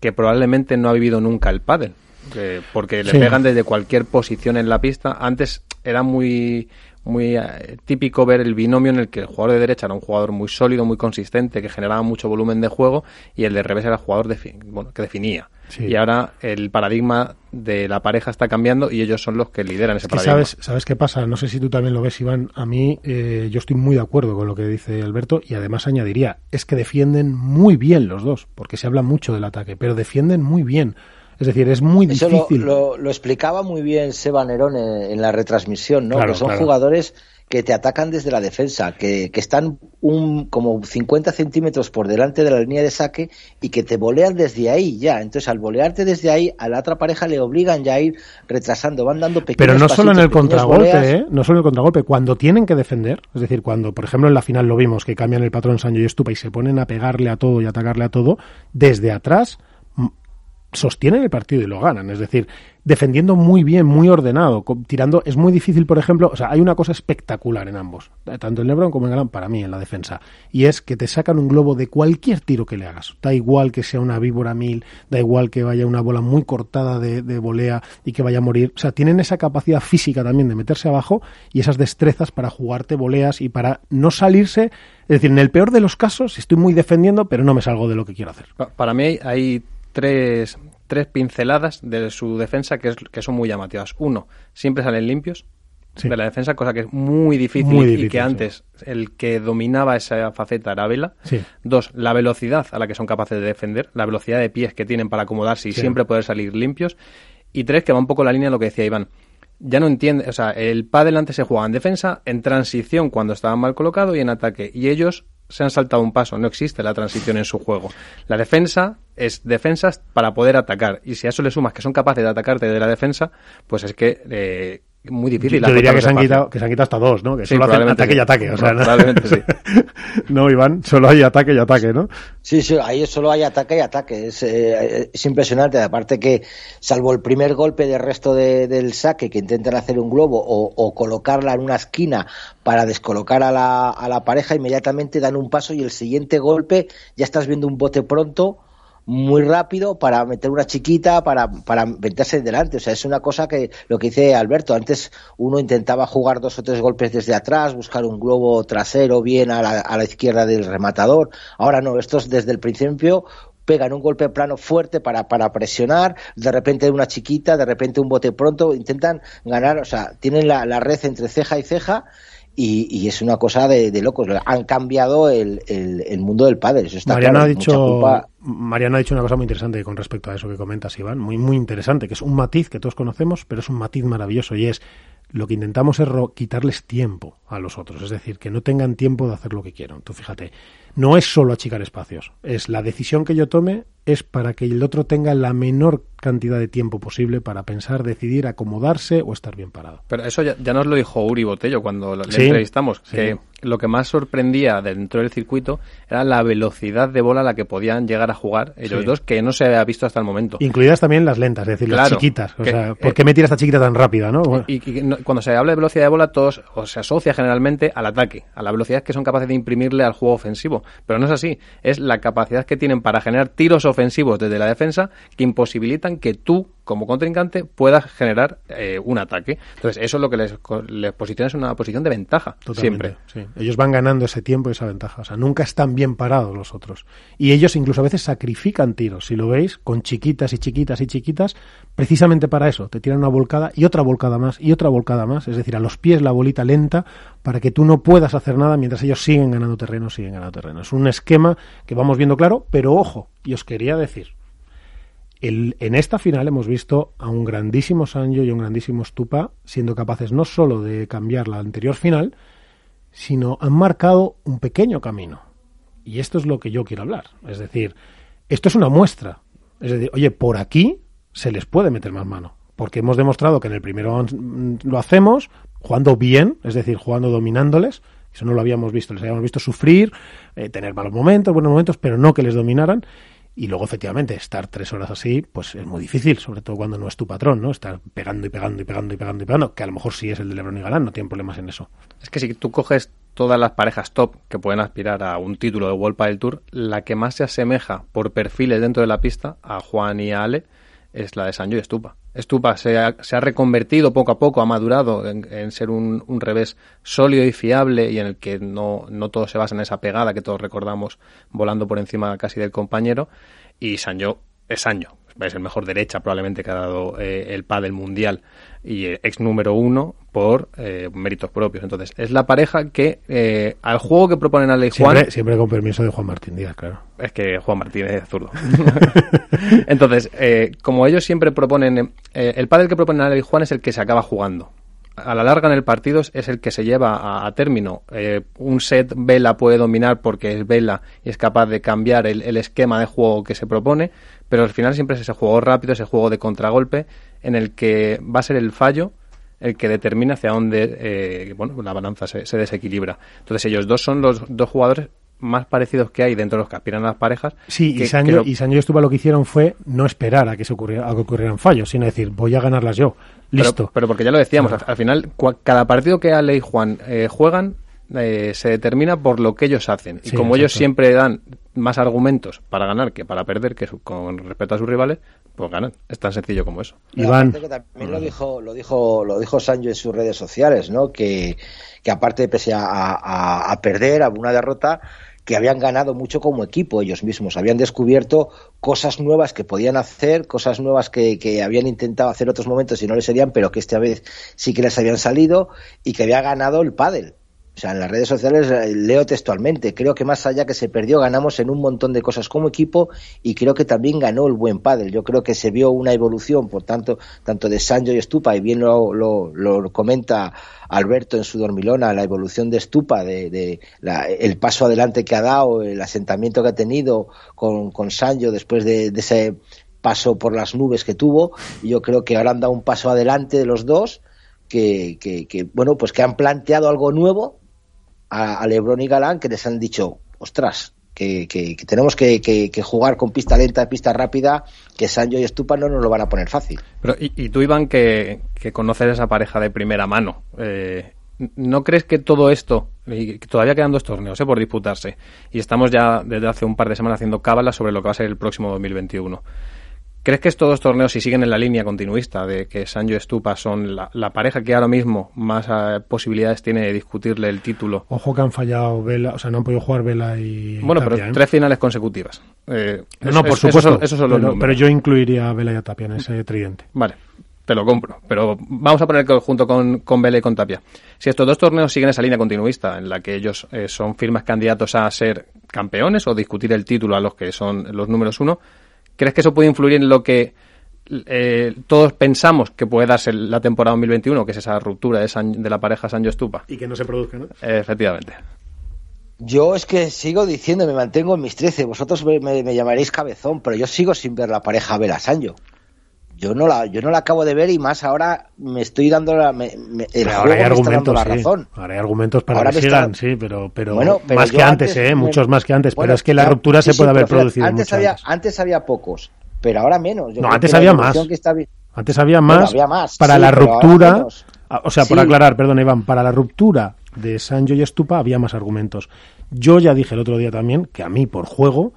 que probablemente no ha vivido nunca el pádel. que- porque le Sí. pegan desde cualquier posición en la pista. Antes era muy muy eh, típico ver el binomio en el que el jugador de derecha era un jugador muy sólido, muy consistente, que generaba mucho volumen de juego, y el de revés era el jugador bueno, que definía. Sí. Y ahora el paradigma de la pareja está cambiando y ellos son los que lideran ese Es que paradigma. sabes, ¿sabes qué pasa? No sé si tú también lo ves, Iván. A mí, eh, yo estoy muy de acuerdo con lo que dice Alberto y además añadiría, es que defienden muy bien los dos, porque se habla mucho del ataque, pero defienden muy bien. Es decir, es muy Eso difícil. lo- lo explicaba muy bien Seba Nerón en, en la retransmisión, ¿no? Claro, que son claro. jugadores que te atacan desde la defensa, que, que están un, como 50 centímetros por delante de la línea de saque y que te volean desde ahí ya. Entonces, al volearte desde ahí, a la otra pareja le obligan ya a ir retrasando, van dando pequeños Pero no solo en el contragolpe, voleas. ¿eh? No solo en el contragolpe, cuando tienen que defender, es decir, cuando, por ejemplo, en la final lo vimos, que cambian el patrón Sancho y Estupa y se ponen a pegarle a todo y atacarle a todo, desde atrás sostienen el partido y lo ganan. Es decir, defendiendo muy bien, muy ordenado, tirando. Es muy difícil, por ejemplo, o sea, hay una cosa espectacular en ambos, tanto en Lebron como en Galán, para mí, en la defensa, y es que te sacan un globo de cualquier tiro que le hagas. Da igual que sea una víbora mil, da igual que vaya una bola muy cortada de, de volea y que vaya a morir. O sea, tienen esa capacidad física también de meterse abajo y esas destrezas para jugarte voleas y para no salirse. Es decir, en el peor de los casos, estoy muy defendiendo, pero no me salgo de lo que quiero hacer. Pa- Para mí hay tres, tres pinceladas de su defensa que, es, que son muy llamativas. Uno, siempre salen limpios Sí. de la defensa, cosa que es muy difícil, Muy y que sí. antes el que dominaba esa faceta era Vela. Sí. Dos, la velocidad a la que son capaces de defender, la velocidad de pies que tienen para acomodarse y siempre poder salir limpios. Y tres, que va un poco la línea de lo que decía Iván. Ya no entiende, o sea, el pádel antes se jugaba en defensa, en transición cuando estaban mal colocado y en ataque. Y ellos se han saltado un paso, no existe la transición en su juego. La defensa es defensas para poder atacar. Y si a eso le sumas que son capaces de atacarte de la defensa, pues es que eh, muy difícil. Yo diría que se, han quitado, que se han quitado hasta dos, ¿no? Que solo hacen ataque y ataque. O sea, no, probablemente sí. *laughs* no, Iván, solo hay ataque y ataque, ¿no? Sí, sí, ahí solo hay ataque y ataque. Es, eh, es impresionante. Aparte que, salvo el primer golpe del resto de, del saque, que intentan hacer un globo o, o, colocarla en una esquina para descolocar a la, a la pareja, inmediatamente dan un paso y el siguiente golpe ya estás viendo un bote pronto muy rápido para meter una chiquita, para, para meterse delante. O sea, es una cosa que lo que dice Alberto, antes uno intentaba jugar dos o tres golpes desde atrás, buscar un globo trasero bien a la, a la izquierda del rematador. Ahora no, estos desde el principio pegan un golpe plano fuerte para, para presionar, de repente una chiquita, de repente un bote pronto, intentan ganar, o sea, tienen la, la red entre ceja y ceja y, y, es una cosa de, de locos. Han cambiado el, el, el, mundo del padre. Eso está Mariano, claro. ha dicho, Mariano ha dicho una cosa muy interesante con respecto a eso que comentas, Iván. Muy, muy interesante, que es un matiz que todos conocemos, pero es un matiz maravilloso y es lo que intentamos es quitarles tiempo a los otros, es decir, que no tengan tiempo de hacer lo que quieran. Tú fíjate, no es solo achicar espacios, es la decisión que yo tome es para que el otro tenga la menor cantidad de tiempo posible para pensar, decidir, acomodarse o estar bien parado. Pero eso ya, ya nos lo dijo Uri Botello cuando le sí, entrevistamos, sí. que lo que más sorprendía dentro del circuito era la velocidad de bola a la que podían llegar a jugar ellos sí. dos, que no se había visto hasta el momento. Incluidas también las lentas, es decir, claro, las chiquitas. O que, sea, ¿por qué me tira esta chiquita tan rápida? ¿no? Bueno. Y, y, y, cuando se habla de velocidad de bola, todos o se asocia generalmente al ataque, a la velocidad que son capaces de imprimirle al juego ofensivo. Pero no es así, es la capacidad que tienen para generar tiros ofensivos desde la defensa que que tú como contrincante puedas generar eh, un ataque. Entonces, eso es lo que les, les posiciona en una posición de ventaja. Totalmente, siempre. Sí. Ellos van ganando ese tiempo y esa ventaja. O sea, nunca están bien parados los otros. Y ellos incluso a veces sacrifican tiros, si lo veis, con chiquitas y chiquitas y chiquitas, precisamente para eso. Te tiran una volcada y otra volcada más y otra volcada más. Es decir, a los pies la bolita lenta para que tú no puedas hacer nada mientras ellos siguen ganando terreno, siguen ganando terreno. Es un esquema que vamos viendo claro, pero ojo, y os quería decir, el, en esta final hemos visto a un grandísimo Sanjo y a un grandísimo Stupa siendo capaces no solo de cambiar la anterior final, sino han marcado un pequeño camino. Y esto es lo que yo quiero hablar. Es decir, esto es una muestra. Es decir, oye, por aquí se les puede meter más mano. Porque hemos demostrado que en el primero lo hacemos jugando bien, es decir, jugando dominándoles. Eso no lo habíamos visto. Les habíamos visto sufrir, eh, tener malos momentos, buenos momentos, pero no que les dominaran. Y luego, efectivamente, estar tres horas así, pues es muy difícil, sobre todo cuando no es tu patrón, ¿no? Estar pegando y pegando y pegando y pegando y pegando, que a lo mejor sí es el de Lebron y Galán, no tienen problemas en eso. Es que si tú coges todas las parejas top que pueden aspirar a un título de World del Tour, la que más se asemeja por perfiles dentro de la pista a Juan y a Ale es la de Sancho y Estupa. Estupa se ha, reconvertido poco a poco, ha madurado en, ser un, un, revés sólido y fiable y en el que no, no todo se basa en esa pegada que todos recordamos volando por encima casi del compañero. Y Sancho es Sancho, es el mejor derecha probablemente que ha dado eh, el pádel mundial y ex número uno por eh, méritos propios. Entonces, es la pareja que eh, al juego que proponen Ale y Juan... Siempre, siempre, con permiso de Juan Martín Díaz, claro. Es que Juan Martín es zurdo. *laughs* Entonces, eh, como ellos siempre proponen... el pádel que proponen Ale y Juan es el que se acaba jugando a la larga en el partido es el que se lleva a, término. Eh, un set Vela puede dominar porque es Vela y es capaz de cambiar el, el, esquema de juego que se propone, pero al final siempre es ese juego rápido, ese juego de contragolpe en el que va a ser el fallo el que determina hacia dónde eh, bueno, la balanza se, se, desequilibra. Entonces ellos dos son los dos jugadores más parecidos que hay dentro de los que aspiran a las parejas. Sí, que, y Sancho, lo... y Estupa lo que hicieron fue no esperar a que se ocurriera, a que ocurrieran fallos, sino decir, voy a ganarlas yo. Listo. Pero, pero porque ya lo decíamos, no. al, al, final, cada partido que Ale y Juan eh, juegan eh, se determina por lo que ellos hacen. Y sí, como exacto. ellos siempre dan más argumentos para ganar que para perder, que con respecto a sus rivales, pues ganan. Es tan sencillo como eso. Iván. Que también lo dijo, lo dijo, lo dijo Sancho en sus redes sociales, ¿no? Que, que aparte, pese a, a, a perder, a una derrota, que habían ganado mucho como equipo ellos mismos, habían descubierto cosas nuevas que podían hacer, cosas nuevas que, que habían intentado hacer otros momentos y no les serían, pero que esta vez sí que les habían salido y que había ganado el pádel O sea, en las redes sociales eh, leo textualmente, creo que más allá que se perdió, ganamos en un montón de cosas como equipo y creo que también ganó el buen pádel. Yo creo que se vio una evolución, por tanto, tanto de Sancho y Estupa, y bien lo, lo, lo comenta Alberto en su dormilona, la evolución de Estupa, de, de la, el paso adelante que ha dado, el asentamiento que ha tenido con, con Sancho después de, ese paso por las nubes que tuvo, y yo creo que ahora han dado un paso adelante de los dos, que, que bueno, pues que han planteado algo nuevo, a, Lebron y Galán que les han dicho, ostras, que, que, que tenemos que, que, jugar con pista lenta, pista rápida, que Sancho y Estupa no nos lo van a poner fácil. Pero, y, tú, Iván, que, conoces esa pareja de primera mano, eh, ¿no crees que todo esto, y todavía quedan dos torneos eh, por disputarse, y estamos ya desde hace un par de semanas haciendo cábalas sobre lo que va a ser el próximo 2021? ¿Crees que estos dos torneos, si siguen en la línea continuista de que Sancho y Estupa son la, la, pareja que ahora mismo más uh, posibilidades tiene de discutirle el título? Ojo que han fallado Vela, o sea, no han podido jugar Vela y. Bueno, Tapia, pero ¿eh? tres finales consecutivas. Eh, no, no, por es, supuesto. Eso, eso son los pero, pero yo incluiría a Vela y a Tapia en ese tridente. Vale, te lo compro. Pero vamos a poner que junto con, con Vela y con Tapia. Si estos dos torneos siguen esa línea continuista, en la que ellos eh, son firmes candidatos a ser campeones o discutir el título a los que son los números uno, ¿crees que eso puede influir en lo que eh, todos pensamos que puede darse la temporada 2021, que es esa ruptura de, San, de la pareja Sancho Estupa. Y que no se produzca, ¿no? Eh, efectivamente. Yo es que sigo diciendo, me mantengo en mis 13. Vosotros me, me, me llamaréis cabezón, pero yo sigo sin ver la pareja Vela Sancho. Yo no la, yo no la acabo de ver y más ahora me estoy dando la, me, me, el ahora hay argumentos, está dando la sí. razón. Ahora hay argumentos para Ahora que sigan, está- sí, pero, pero, Bueno, pero más que antes, antes ¿eh? me- Muchos más que antes. Bueno, pero es que la ruptura sí, se sí, puede haber producido antes había, antes. antes había pocos, pero ahora menos. Yo No, antes que la había más. está Antes había más, había más, para la ruptura, o sea, por aclarar, perdón Iván, para la ruptura de Sancho y Estupa había más argumentos. Yo ya dije el otro día también que a mí por juego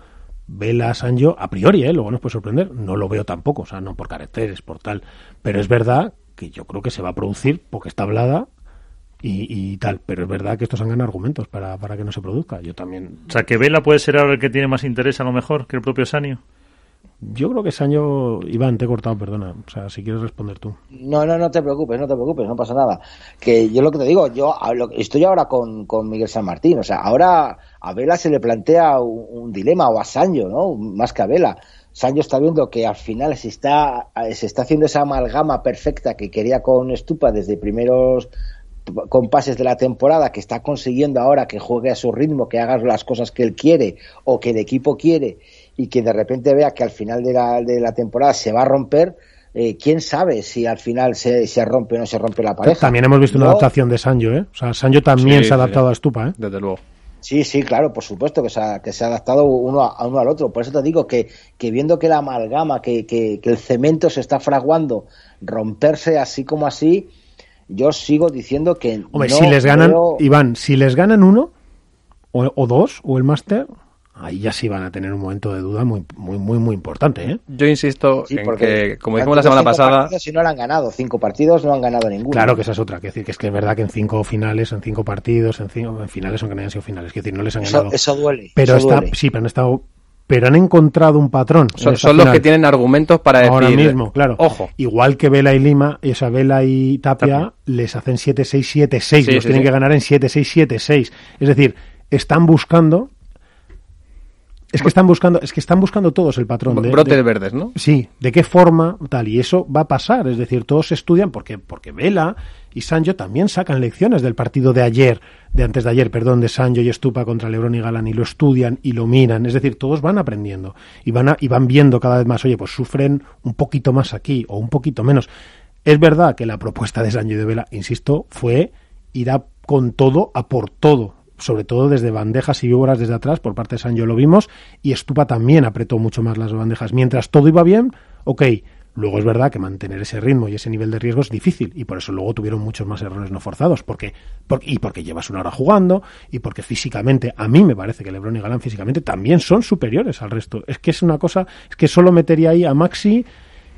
Vela Sancho a priori, ¿eh? luego nos puede sorprender, no lo veo tampoco, o sea, no por caracteres, por tal, pero es verdad que yo creo que se va a producir porque está hablada y, y tal, pero es verdad que estos han ganado argumentos para, para que no se produzca. Yo también O sea, que Vela puede ser ahora el que tiene más interés a lo mejor que el propio Sanio. yo creo que Sancho Iván te he cortado, perdona, o sea, si quieres responder tú. No, no, no te preocupes, no te preocupes, no pasa nada. Que yo lo que te digo, yo hablo- estoy ahora con, con Miguel San Martín, o sea, ahora a Vela se le plantea un, un dilema, o a Sancho, ¿no? Más que a Vela. Sancho está viendo que al final se está, se está haciendo esa amalgama perfecta que quería con Estupa desde primeros compases de la temporada, que está consiguiendo ahora que juegue a su ritmo, que haga las cosas que él quiere o que el equipo quiere y que de repente vea que al final de la, de la temporada se va a romper, eh, quién sabe si al final se, se, rompe o no se rompe la pareja. También hemos visto una adaptación de Sancho, ¿eh? O sea, Sancho también Sí, se ha sí. adaptado a Estupa, ¿eh? Desde luego. Sí, sí, claro, por supuesto que se ha, que se ha adaptado uno a, a uno al otro. Por eso te digo que, que viendo que la amalgama, que, que, que el cemento se está fraguando, romperse así como así, yo sigo diciendo que Hombre, no si les ganan, Iván, si les ganan uno o, o dos o el máster, ahí ya sí van a tener un momento de duda muy, muy, muy, muy importante, ¿eh? Yo insisto Sí, en porque que, como dijimos la semana pasada, partidos y no lo han ganado. Cinco partidos no han ganado ninguno. Claro que esa es otra, que decir que es que es verdad que en cinco finales, en cinco partidos, en cinco en finales, aunque no hayan sido finales, que decir, no les han ganado. eso duele. pero eso está, duele. sí, pero han estado, pero han encontrado un patrón. son, son los que tienen argumentos para decir. Ahora mismo, claro. Ojo. Igual que Vela y Lima, esa Vela y Tapia, Tapia. les hacen 7-6-7-6, Sí, los sí, tienen sí. que ganar en 7-6-7-6. Es decir, están buscando. Es que están buscando, es que están buscando todos el patrón de, brotes de- verdes, ¿no? Sí, de qué forma, tal, y eso va a pasar, es decir, todos estudian, porque, porque Vela y Sancho también sacan lecciones del partido de ayer, de antes de ayer, perdón, de Sancho y Estupa contra Lebron y Galán, y lo estudian y lo miran, es decir, todos van aprendiendo y van, a- y van viendo cada vez más, oye, pues sufren un poquito más aquí o un poquito menos. Es verdad que la propuesta de Sancho y de Vela, insisto, fue ir a con todo, a por todo, sobre todo desde bandejas y víboras desde atrás, por parte de Sancho lo vimos, y Estupa también apretó mucho más las bandejas. Mientras todo iba bien, ok, luego es verdad que mantener ese ritmo y ese nivel de riesgo es difícil, y por eso luego tuvieron muchos más errores no forzados, porque, porque y porque llevas una hora jugando, y porque físicamente, a mí me parece que Lebron y Galán físicamente también son superiores al resto. Es que es una cosa, es que solo metería ahí a Maxi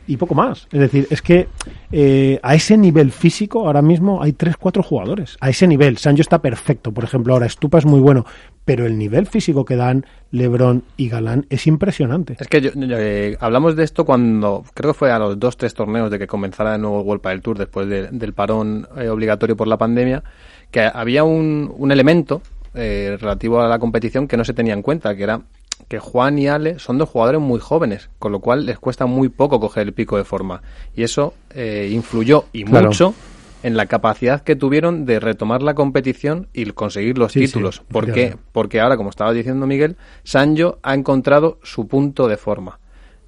y poco más. Es decir, es que eh, a ese nivel físico ahora mismo hay tres, cuatro jugadores. A ese nivel, Sancho está perfecto, por ejemplo, ahora Stupa es muy bueno, pero el nivel físico que dan Lebron y Galán es impresionante. Es que yo- eh, hablamos de esto cuando creo que fue a los dos tres torneos de que comenzara de nuevo el World del Tour después de- del parón eh, obligatorio por la pandemia, que había un, un elemento eh, relativo a la competición que no se tenía en cuenta, que era que Juan y Ale son dos jugadores muy jóvenes, con lo cual les cuesta muy poco coger el pico de forma. Y eso eh, influyó y Claro. mucho en la capacidad que tuvieron de retomar la competición y conseguir los Sí, sí, títulos. porque efectivamente. porque ahora, como estaba diciendo Miguel, Sancho ha encontrado su punto de forma.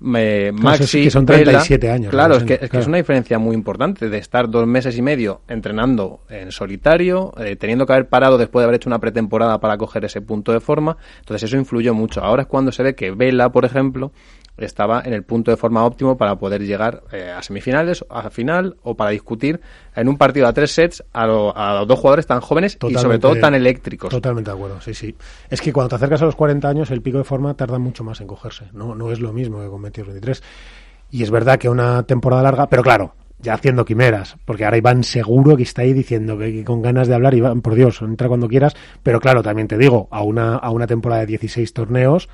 Me- Claro, Maxi, sí que son Vela- 37 años, Claro, es que, es es una diferencia muy importante de estar dos meses y medio entrenando en solitario, eh, teniendo que haber parado después de haber hecho una pretemporada para coger ese punto de forma. Entonces eso influyó mucho. Ahora es cuando se ve que Vela, por ejemplo, estaba en el punto de forma óptimo para poder llegar eh, a semifinales, a final o para discutir en un partido a tres sets a, lo- a los dos jugadores tan jóvenes y sobre todo tan eléctricos. Totalmente de acuerdo, sí, sí. Es que cuando te acercas a los 40 años, el pico de forma tarda mucho más en cogerse. No, no es lo mismo que con 22, 23. Y es verdad que una temporada larga, pero claro, ya haciendo quimeras, porque ahora Iván seguro que está ahí diciendo que, que con ganas de hablar, Iván, por Dios, entra cuando quieras, pero claro, también te digo, a una, a una temporada de 16 torneos,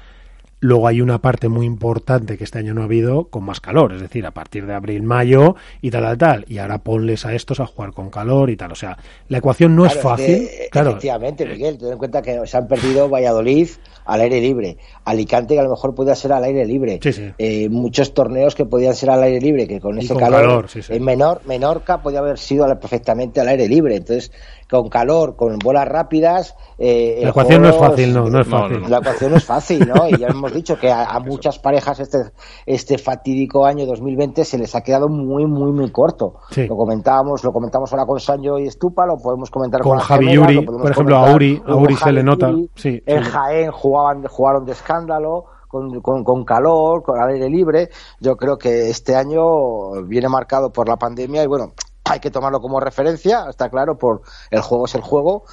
Luego hay una parte muy importante que este año no ha habido con más calor, es decir, a partir de abril, mayo y tal, tal, tal. Y ahora ponles a estos a jugar con calor y tal. O sea, la ecuación no es fácil. que, claro, Efectivamente, Miguel, ten en cuenta que se han perdido Valladolid al aire libre, Alicante que a lo mejor podía ser al aire libre, Sí, sí. Eh, muchos torneos que podían ser al aire libre, que con Y ese con calor, calor, sí, sí. en menor, Menorca podía haber sido perfectamente al aire libre, entonces con calor, con bolas rápidas, eh, la ecuación no es fácil, no, no es no, fácil. no, la ecuación no es fácil, ¿no? Y ya hemos dicho que a, a muchas parejas este, este fatídico año 2020 se les ha quedado muy, muy, muy corto. Sí. Lo comentábamos, lo comentamos ahora con Sancho y Estupa, lo podemos comentar Con las Javi gemelas, Uri, lo podemos por ejemplo, a Uri- a con Uri se Javi le nota, sí, en sí. Jaén jugaban, jugaron de escándalo. Con, con, con calor, con aire libre. Yo creo que este año viene marcado por la pandemia y bueno, hay que tomarlo como referencia, está claro, por el juego es el juego,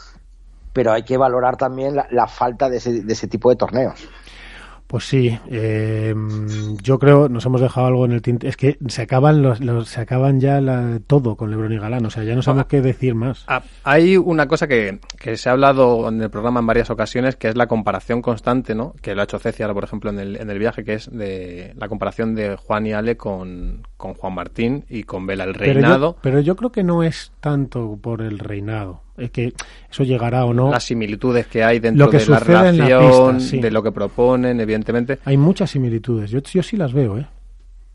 pero hay que valorar también la, la falta de ese, de ese tipo de torneos. Pues sí, eh, yo creo nos hemos dejado algo en el tinte. Es que se acaban los, los- se acaban ya la- todo con Lebron y Galán. O sea, ya no sabemos qué decir más. Ah, Hay una cosa que, que se ha hablado en el programa en varias ocasiones, que es la comparación constante, ¿no? Que lo ha hecho Ceci ahora, por ejemplo, en el, en el viaje, que es de la comparación de Juan y Ale con, con Juan Martín y con Vela, el Pero reinado. yo, pero yo creo que no es tanto por el reinado. Es que eso llegará o no. Las similitudes que hay dentro Lo que de la relación, pista, sí. de lo que proponen, evidentemente. Hay muchas similitudes. Yo, yo sí las veo, ¿eh?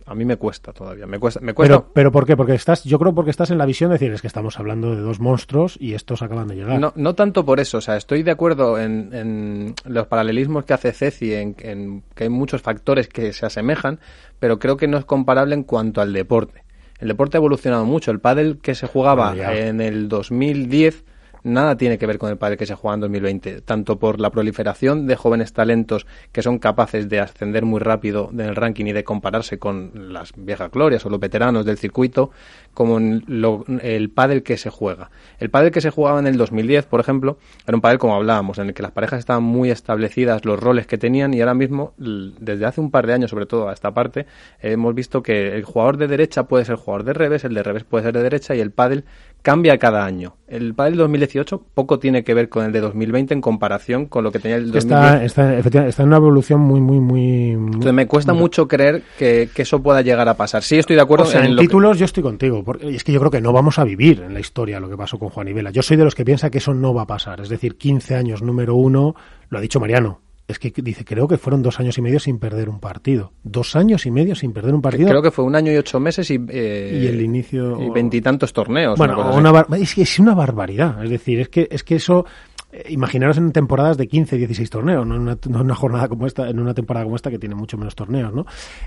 A mí me cuesta todavía. Me cuesta, me cuesta Pero, pero ¿por qué? Porque estás, yo creo porque estás en la visión de decir, es que estamos hablando de dos monstruos y estos acaban de llegar. No, no tanto por eso, o sea, estoy de acuerdo en, en los paralelismos que hace Ceci, en, en que hay muchos factores que se asemejan, pero creo que no es comparable en cuanto al deporte. El deporte ha evolucionado mucho. El pádel que se jugaba Bueno, en el 2010 nada tiene que ver con el pádel que se juega en 2020, tanto por la proliferación de jóvenes talentos que son capaces de ascender muy rápido en el ranking y de compararse con las viejas glorias o los veteranos del circuito, como en lo- el pádel que se juega. El pádel que se jugaba en el 2010, por ejemplo, era un pádel como hablábamos, en el que las parejas estaban muy establecidas, los roles que tenían y ahora mismo, desde hace un par de años sobre todo a esta parte, hemos visto que el jugador de derecha puede ser jugador de revés, el de revés puede ser de derecha y el pádel cambia cada año. El pádel 2018 poco tiene que ver con el de 2020 en comparación con lo que tenía el 2010. Está, está, está en una evolución muy, muy, muy. Entonces me cuesta mucho creer que, que eso pueda llegar a pasar. Sí estoy de acuerdo O sea, en que- títulos yo estoy contigo, porque es que yo creo que no vamos a vivir en la historia lo que pasó con Juan y Vela. Yo soy de los que piensa que eso no va a pasar. Es decir, 15 años número uno, lo ha dicho Mariano. Es que dice, creo que fueron dos años y medio sin perder un partido. Dos años y medio sin perder un partido. Creo que fue un año y ocho meses y, eh, Y el inicio- y veintitantos torneos. Bueno, una una es que es una barbaridad. Es decir, es que, es que eso. eh, Imaginaros en temporadas de 15, 16 torneos, no en una, no en una jornada como esta, en una temporada como esta que tiene mucho menos torneos, ¿no?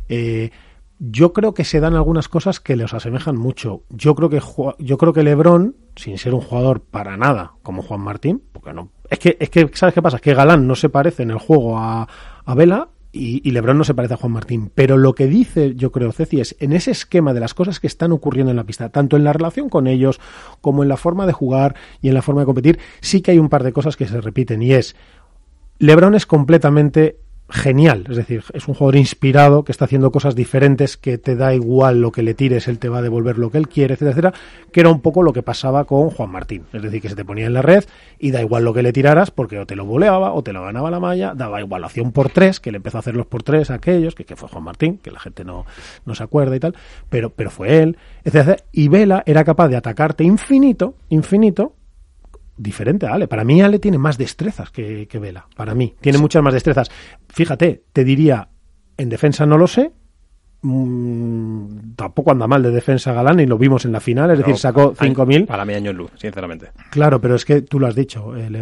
Eh, yo creo que se dan algunas cosas que les asemejan mucho. Yo creo que yo creo que LeBron, sin ser un jugador para nada como Juan Martín, porque no, es que es que sabes qué pasa, es que Galán no se parece en el juego a, a Vela y, y LeBron no se parece a Juan Martín. Pero lo que dice, yo creo, Ceci, es en ese esquema de las cosas que están ocurriendo en la pista, tanto en la relación con ellos como en la forma de jugar y en la forma de competir, sí que hay un par de cosas que se repiten y es LeBron es completamente genial. Es decir, es un jugador inspirado que está haciendo cosas diferentes, que te da igual lo que le tires, él te va a devolver lo que él quiere, etcétera, etcétera. Que era un poco lo que pasaba con Juan Martín. Es decir, que se te ponía en la red y da igual lo que le tiraras porque o te lo voleaba o te lo ganaba la malla, daba igual, hacía un por tres, que le empezó a hacer los por tres a aquellos, que, que fue Juan Martín, que la gente no, no se acuerda y tal, pero, pero fue él, etcétera. Y Vela era capaz de atacarte infinito, infinito, diferente a Ale. Para mí Ale tiene más destrezas que, que Vela. Para mí, tiene muchas más destrezas. Fíjate, te diría, en defensa no lo sé. Mm, tampoco anda mal de defensa Galán y lo vimos en la final, es decir, sacó 5.000. Para mí año en luz, sinceramente. Claro, pero es que tú lo has dicho. eh, le-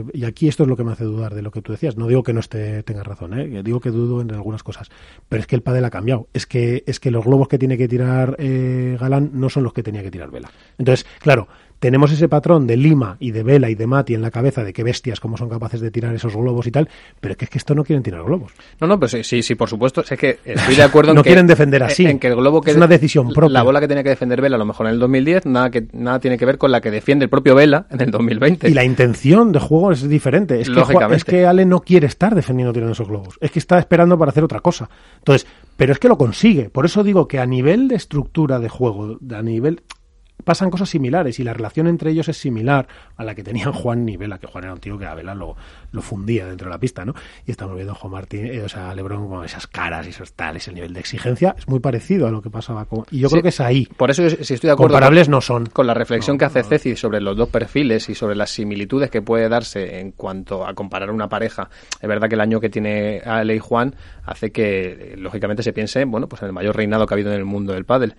eh, y aquí esto es lo que me hace dudar de lo que tú decías. No digo que no esté, tengas razón, ¿eh? digo que dudo en algunas cosas. Pero es que el pádel ha cambiado. Es que, es que los globos que tiene que tirar eh, Galán no son los que tenía que tirar Vela. Entonces, claro, tenemos ese patrón de Lima y de Vela y de Mati en la cabeza de qué bestias, cómo son capaces de tirar esos globos y tal. Pero es que, es que esto no quieren tirar globos. No, no, pero sí, sí, sí, por supuesto. Es que estoy de *laughs* acuerdo en No que. quieren defender así. En que el globo que. Es una decisión propia. La bola que tenía que defender Vela, a lo mejor en el 2010, nada, que, nada tiene que ver con la que defiende el propio Vela en el 2020. Y la intención de juego es diferente. Es que, Lógicamente. es que Ale no quiere estar defendiendo tirando esos globos. Es que está esperando para hacer otra cosa. Entonces, pero es que lo consigue. Por eso digo que a nivel de estructura de juego, a nivel pasan cosas similares y la relación entre ellos es similar a la que tenían *laughs* Juan y Vela, que Juan era un tío que a Vela lo, lo fundía dentro de la pista, ¿no? Y estamos viendo a Juan Martín, eh, o sea, a Lebron con esas caras y esos tales, el nivel de exigencia es muy parecido a lo que pasaba con... Y yo Sí. creo que es ahí. Por eso sí estoy de acuerdo. Comparables no son. Con la reflexión No, que hace no. Ceci sobre los dos perfiles y sobre las similitudes que puede darse en cuanto a comparar una pareja. Es verdad que el año que tiene Ale y Juan hace que, eh, lógicamente, se piense, bueno, pues en el mayor reinado que ha habido en el mundo del pádel.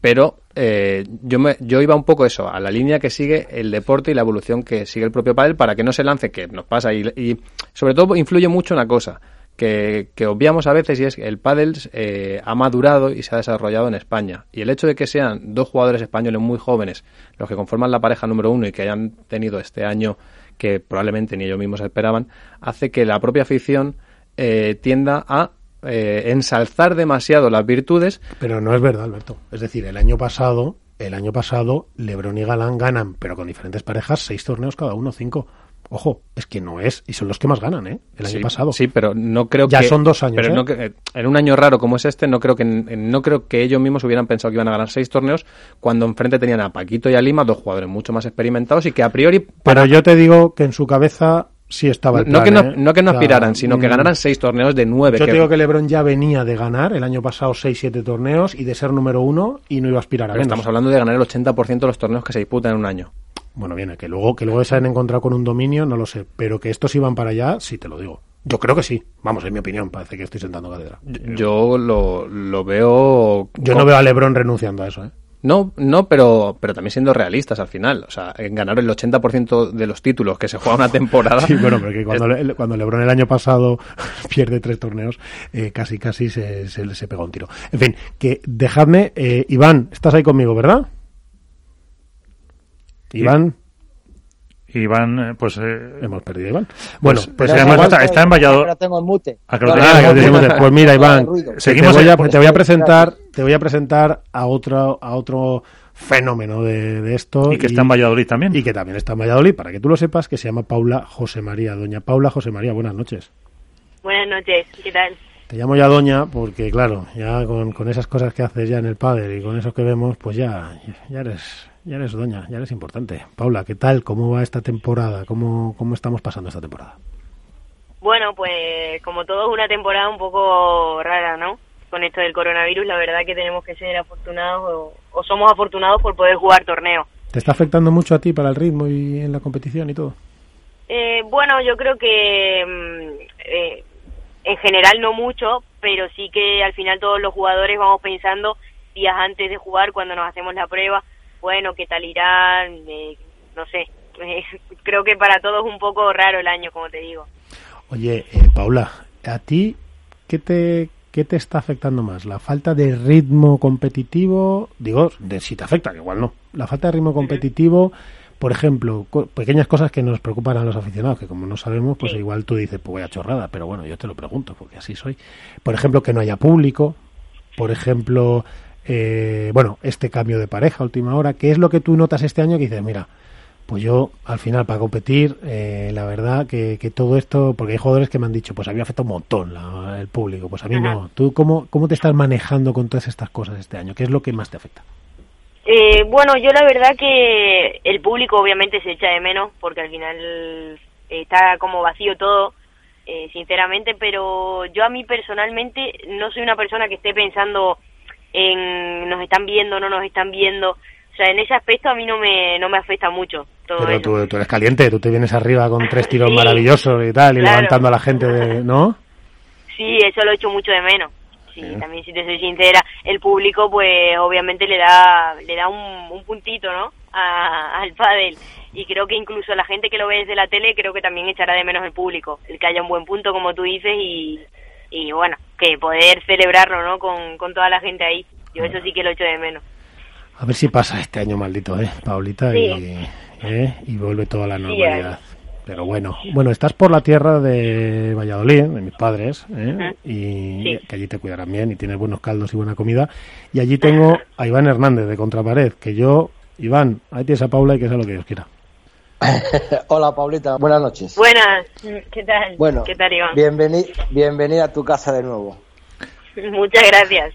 Pero eh, yo, me, yo iba un poco eso, a la línea que sigue el deporte y la evolución que sigue el propio pádel para que no se lance, que nos pasa. Y, sobre todo influye mucho una cosa, que, que obviamos a veces y es que el pádel eh, ha madurado y se ha desarrollado en España. Y el hecho de que sean dos jugadores españoles muy jóvenes los que conforman la pareja número uno y que hayan tenido este año que probablemente ni ellos mismos esperaban, hace que la propia afición eh, tienda a eh, ensalzar demasiado las virtudes Pero no es verdad, Alberto. Es decir, el año pasado, el año pasado, Lebron y Galán ganan, pero con diferentes parejas, seis torneos cada uno, cinco. Ojo, es que no es, y son los que más ganan, ¿eh? El año Sí, pasado. Sí, pero no creo Ya que. son dos años, Pero ¿eh? no que- en un año raro como es este, no creo que no creo que ellos mismos hubieran pensado que iban a ganar seis torneos cuando enfrente tenían a Paquito y a Lima, dos jugadores mucho más experimentados y que a priori. Pero yo te digo que en su cabeza sí estaba el no, que no, ¿eh? no que no O sea, aspiraran, sino que mm, ganaran seis torneos de nueve. Yo que- digo que Lebron ya venía de ganar el año pasado seis, siete torneos y de ser número uno y no iba a aspirar a menos. estamos hablando de ganar el 80% de los torneos que se disputan en un año. Bueno, viene, que luego, que luego se han encontrado con un dominio, no lo sé, pero que estos iban para allá, sí te lo digo. Yo creo que sí. Vamos, en mi opinión, parece que estoy sentando cátedra. Yo lo, lo veo. Yo no veo a Lebron renunciando a eso, ¿eh? No, no, pero, pero también siendo realistas al final. O sea, en ganar el 80% de los títulos que se juega una *laughs* temporada. Sí, bueno, porque cuando, Le- cuando Lebron el año pasado *laughs* pierde tres torneos, eh, casi casi se, se, se pega un tiro. En fin, que dejadme, eh, Iván, estás ahí conmigo, ¿verdad? Iván, Iván, eh, pues... eh, hemos perdido a Iván. Bueno, pues pues, además está, está en Valladolid. Pero tengo el mute. Ah, que lo tenía, que decimos no, de- pues mira, Iván, ruido. te Seguimos voy, a, en- te voy a presentar, te voy a presentar a otro, a otro fenómeno de, de esto Y que está en Valladolid también. y que también está en Valladolid, para que tú lo sepas, que se llama Paula José María. Doña Paula José María, buenas noches. Buenas noches, ¿qué tal? Te llamo ya Doña porque, claro, ya con, con esas cosas que haces ya en el padre y con eso que vemos, pues ya, ya eres ya eres Doña, ya eres importante. Paula, ¿qué tal? ¿Cómo va esta temporada? ¿Cómo, cómo estamos pasando esta temporada? Bueno, pues como todo es una temporada un poco rara, ¿no? Con esto del coronavirus, la verdad que tenemos que ser afortunados o, o somos afortunados por poder jugar torneos. ¿Te está afectando mucho a ti para el ritmo y en la competición y todo? Eh, bueno, yo creo que mm, eh, en general no mucho, pero sí que al final todos los jugadores vamos pensando días antes de jugar cuando nos hacemos la prueba, bueno, qué tal irán, eh, no sé. *laughs* creo que para todos es un poco raro el año, como te digo. Oye, eh, Paula, ¿a ti qué te, qué te está afectando más? ¿La falta de ritmo competitivo? Digo, de si te afecta, que igual no. La falta de ritmo competitivo, por ejemplo, co- pequeñas cosas que nos preocupan a los aficionados, que como no sabemos, pues Sí. igual tú dices, pues voy a chorrada, pero bueno, yo te lo pregunto, porque así soy. Por ejemplo, que no haya público, por ejemplo, eh, bueno, este cambio de pareja a última hora, ¿qué es lo que tú notas este año que dices, mira, Pues yo, al final, para competir, eh, la verdad que, que, todo esto, porque hay jugadores que me han dicho, pues a mí me afecta un montón la, el público, pues a mí Ajá. no. ¿Tú cómo, cómo te estás manejando con todas estas cosas este año? ¿Qué es lo que más te afecta? Eh, bueno, yo la verdad que el público obviamente se echa de menos, porque al final está como vacío todo, eh, sinceramente, pero yo a mí personalmente no soy una persona que esté pensando en nos están viendo, no nos están viendo, o sea, en ese aspecto a mí no me, no me afecta mucho. Todo Pero eso. tú, tú, eres caliente, tú te vienes arriba con tres tiros sí, maravillosos y tal, y claro. levantando a la gente, de, ¿no? Sí, eso lo he hecho mucho de menos. Sí, también si te soy sincera, el público pues obviamente le da le da un, un puntito, ¿no? A, al pádel y creo que incluso la gente que lo ve desde la tele creo que también echará de menos el público, el que haya un buen punto como tú dices y, y bueno, que poder celebrarlo, ¿no? Con, con toda la gente ahí. Yo eso sí que lo echo de menos. A ver si pasa este año maldito, ¿eh, Paulita? Sí. Y, ¿eh? y vuelve toda la normalidad. Sí, Pero bueno, bueno, estás por la tierra de Valladolid, de mis padres, ¿eh? uh -huh. y sí. que allí te cuidarán bien y tienes buenos caldos y buena comida. Y allí tengo a Iván Hernández de Contrapared, que yo, Iván, ahí tienes a Paula y que sea lo que Dios quiera. *laughs* Hola Paulita, buenas noches. Buenas, ¿qué tal? Bueno, ¿qué tal Iván? Bienveni bienvenida a tu casa de nuevo. *laughs* Muchas gracias.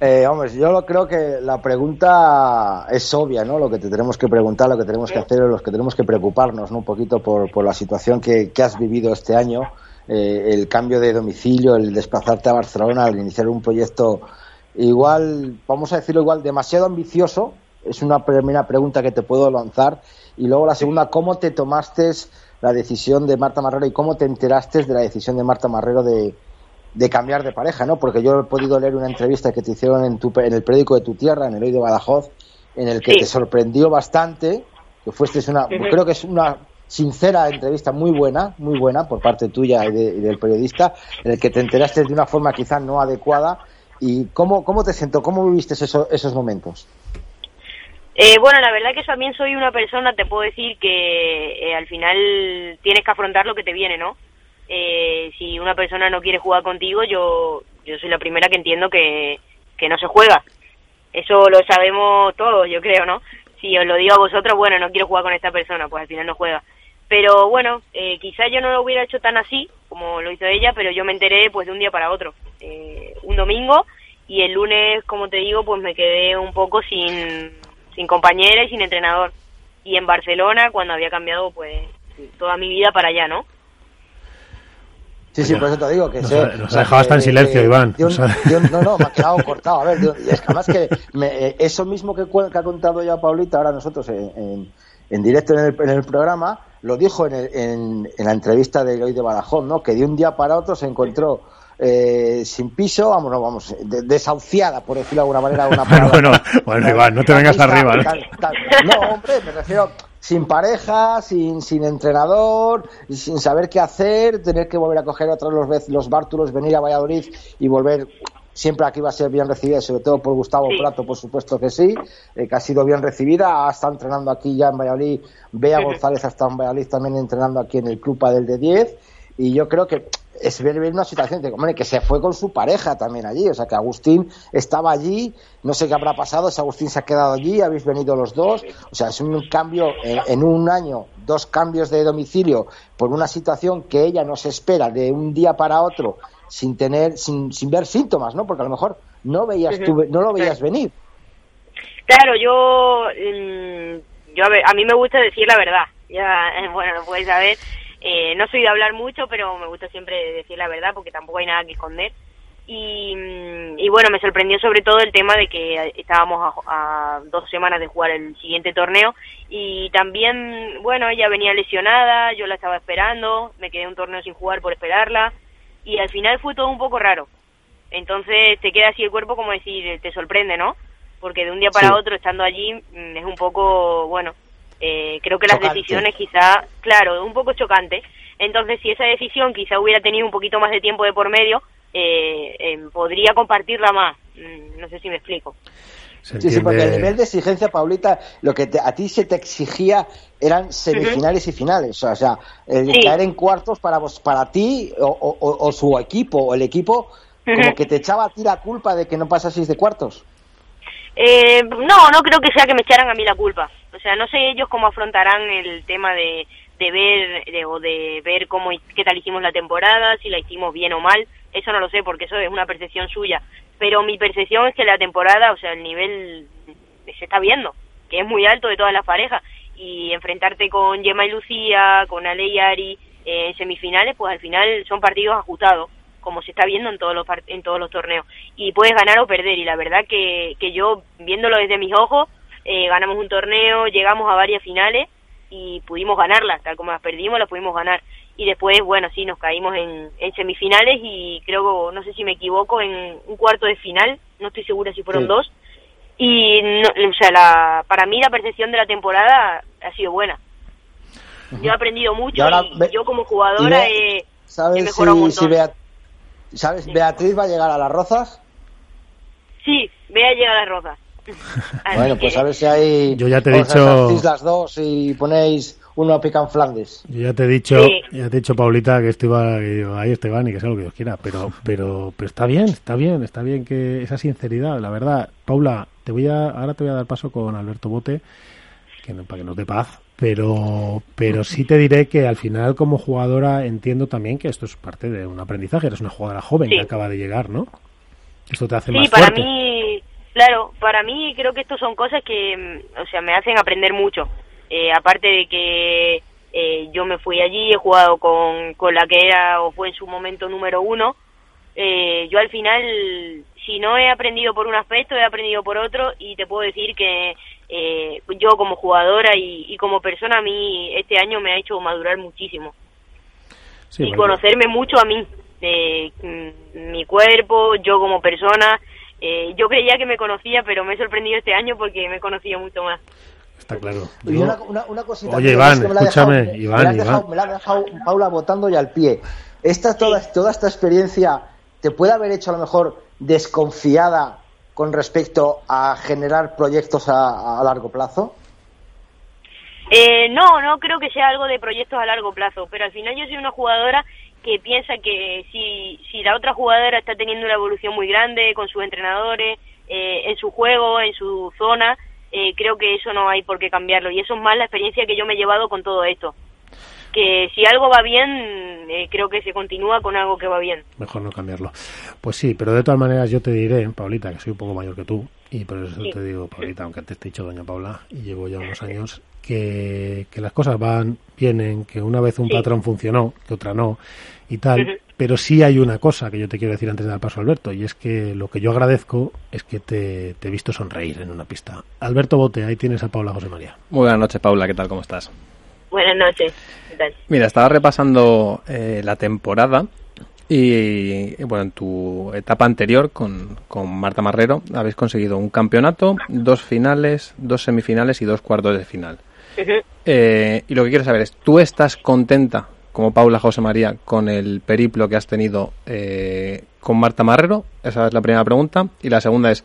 Eh, hombre, yo creo que la pregunta es obvia, ¿no? Lo que te tenemos que preguntar, lo que tenemos que hacer, los que tenemos que preocuparnos, ¿no? Un poquito por, por la situación que, que, has vivido este año, eh, el cambio de domicilio, el desplazarte a Barcelona, al iniciar un proyecto igual, vamos a decirlo igual, demasiado ambicioso. Es una primera pregunta que te puedo lanzar. Y luego la segunda, ¿cómo te tomaste la decisión de Marta Marrero y cómo te enteraste de la decisión de Marta Marrero de, de cambiar de pareja, ¿no? Porque yo he podido leer una entrevista que te hicieron en, tu, en el periódico de tu tierra, en el Hoy de Badajoz, en el que sí. te sorprendió bastante, que fuiste una, creo que es una sincera entrevista muy buena, muy buena por parte tuya y, de, y, del periodista, en el que te enteraste de una forma quizás no adecuada. ¿Y cómo, cómo te sentó? ¿Cómo viviste eso, esos momentos? Eh, bueno, la verdad que también soy una persona, te puedo decir que eh, al final tienes que afrontar lo que te viene, ¿no? Eh, si una persona no quiere jugar contigo, yo, yo soy la primera que entiendo que, que no se juega. Eso lo sabemos todos, yo creo, ¿no? Si os lo digo a vosotros, bueno, no quiero jugar con esta persona, pues al final no juega. Pero bueno, eh, quizás yo no lo hubiera hecho tan así como lo hizo ella, pero yo me enteré pues de un día para otro. Eh, un domingo y el lunes, como te digo, pues me quedé un poco sin, sin compañera y sin entrenador. Y en Barcelona, cuando había cambiado pues toda mi vida para allá, ¿no? Sí, sí, por eso te digo que nos, sé. Ha, nos ha dejado hasta en silencio, Iván. Yo, yo, no, no, me ha quedado *laughs* cortado. A ver, yo, es que además que me, eh, eso mismo que, que, ha contado ya Paulita, ahora nosotros en, en, en directo en el, en el, programa, lo dijo en, el, en, la entrevista de hoy de Badajoz, ¿no? Que de un día para otro se encontró eh, sin piso, vamos, no, vamos, de, desahuciada, por decirlo de alguna manera, una *laughs* palabra. bueno, bueno, Iván, no te vengas arriba. ¿no? Tal, tal. no, hombre, me refiero sin pareja, sin, sin entrenador, sin saber qué hacer, tener que volver a coger otra los, los bártulos, venir a Valladolid y volver siempre aquí va a ser bien recibida, sobre todo por Gustavo sí. Prato, por supuesto que sí, eh, que ha sido bien recibida, ha estado entrenando aquí ya en Valladolid, Bea sí. González ha estado en Valladolid también entrenando aquí en el Club Padel de 10, y yo creo que es ver, una situación de, hombre, que se fue con su pareja también allí, o sea que Agustín estaba allí, no sé qué habrá pasado, si Agustín se ha quedado allí, habéis venido los dos, o sea, es un cambio en, en un año, dos cambios de domicilio por una situación que ella no se espera de un día para otro sin tener, sin, sin ver síntomas, ¿no? Porque a lo mejor no veías tú, no lo veías venir. Claro, yo, yo a, ver, a mí me gusta decir la verdad, ya, *laughs* bueno, lo puedes saber, eh, no soy de hablar mucho, pero me gusta siempre decir la verdad porque tampoco hay nada que esconder. Y, y bueno, me sorprendió sobre todo el tema de que estábamos a, a, dos semanas de jugar el siguiente torneo y también, bueno, ella venía lesionada, yo la estaba esperando, me quedé un torneo sin jugar por esperarla y al final fue todo un poco raro. Entonces te queda así el cuerpo como decir, te sorprende, ¿no? Porque de un día para sí. otro estando allí mm, es un poco, bueno, eh, creo que las decisiones quizá, claro, un poco chocante. Entonces, si esa decisión quizá hubiera tenido un poquito más de tiempo de por medio, eh, eh, podría compartirla más. Mm, no sé si me explico. Sí, sí, porque el nivel de exigencia, Paulita, lo que te, a ti se te exigía eran semifinales uh -huh. y finales. O sea, el sí. caer en cuartos para vos, para ti o, o, o, su equipo o el equipo, uh -huh. como que te echaba a ti la culpa de que no pasaseis de cuartos. Eh, no, no creo que sea que me echaran a mí la culpa. O sea, no sé ellos cómo afrontarán el tema de, de ver de, o de ver cómo qué tal hicimos la temporada, si la hicimos bien o mal. Eso no lo sé porque eso es una percepción suya. Pero mi percepción es que la temporada, o sea, el nivel se está viendo, que es muy alto de todas las parejas. Y enfrentarte con Gemma y Lucía, con Ale y Ari eh, en semifinales, pues al final son partidos ajustados como se está viendo en todos los en todos los torneos. Y puedes ganar o perder y la verdad que, que yo viéndolo desde mis ojos eh, ganamos un torneo llegamos a varias finales y pudimos ganarlas tal como las perdimos las pudimos ganar. Y después bueno sí nos caímos en, en semifinales y creo no sé si me equivoco en un cuarto de final no estoy segura si fueron dos. Y o sea la, para mí la percepción de la temporada ha sido buena. Yo he aprendido mucho y, yo como jugadora he, mejorado un montón. ¿Sabes? ¿Beatriz va a llegar a las Rozas? Sí, ve a llegar a las Rozas. *laughs* bueno, pues a ver si hay. Yo ya te he dicho. las dos y ponéis uno a Pican Flandes. Yo ya te he dicho, ya te he dicho, Paulita, que estoy que ahí Esteban y que sea lo que Dios quiera. Pero, pero, pero está bien, está bien, está bien que esa sinceridad, la verdad. Paula, te voy a, ahora te voy a dar paso con Alberto Bote, que para que nos dé paz pero pero sí te diré que al final como jugadora entiendo también que esto es parte de un aprendizaje. Eres una jugadora joven que acaba de llegar no esto te hace sí, para mí claro para mí creo que esto son cosas que mm, o sea me hacen aprender mucho. Eh, aparte de que eh, yo me fui allí he jugado con, con la que era o fue en su momento número uno. Eh, yo al final si no he aprendido por un aspecto he aprendido por otro y te puedo decir que eh, yo como jugadora y, como persona a mí este año me ha hecho madurar muchísimo. Y conocerme mucho a mí eh, mi cuerpo yo como persona. Eh, yo creía que me conocía pero me he sorprendido este año porque me he conocido mucho más. Está claro. Una, cosita oye Iván escúchame Iván, me, Iván. me la ha dejado Paula votando y al pie. Esta toda, toda esta experiencia te puede haber hecho a lo mejor desconfiada con respecto a generar proyectos a, largo plazo? Eh, no, no creo que sea algo de proyectos a largo plazo, pero al final yo soy una jugadora que piensa que si, si la otra jugadora está teniendo una evolución muy grande con sus entrenadores, eh, en su juego, en su zona, eh, creo que eso no hay por qué cambiarlo. Y eso es más la experiencia que yo me he llevado con todo esto que si algo va bien, eh, creo que se continúa con algo que va bien. Mejor no cambiarlo. Pues sí, pero de todas maneras yo te diré, Paulita, que soy un poco mayor que tú, y por eso te digo, Paulita, aunque antes te he dicho doña Paula, y llevo ya unos años, que, que las cosas van, vienen, que una vez un patrón funcionó, que otra no, y tal. Pero sí hay una cosa que yo te quiero decir antes de dar paso a Alberto, y es que lo que yo agradezco es que te, te he visto sonreír en una pista. Alberto Bote, ahí tienes a Paula José María. Muy buenas noches, Paula, ¿qué tal? ¿Cómo estás? Buenas noches. Mira, estaba repasando eh, la temporada y, bueno, en tu etapa anterior con, con, Marta Marrero habéis conseguido un campeonato, dos finales, dos semifinales y dos cuartos de final. Eh, y lo que quiero saber es, ¿tú estás contenta, como Paula José María, con el periplo que has tenido eh, con Marta Marrero? Esa es la primera pregunta. Y la segunda es,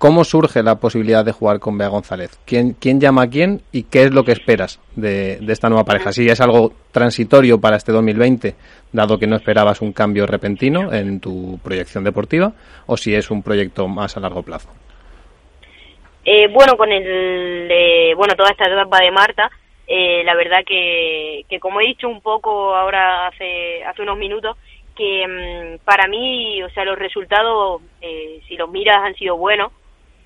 ¿Cómo surge la posibilidad de jugar con Bea González? ¿Quién, quién llama a quién y qué es lo que esperas de, esta nueva pareja? Si es algo transitorio para este 2020, dado que no esperabas un cambio repentino en tu proyección deportiva, o si es un proyecto más a largo plazo. Eh, bueno, con el, bueno, toda esta etapa de Marta, eh, la verdad que, que, como he dicho un poco ahora hace, hace unos minutos, que mm, para mí, o sea, los resultados, eh, si los miras, han sido buenos.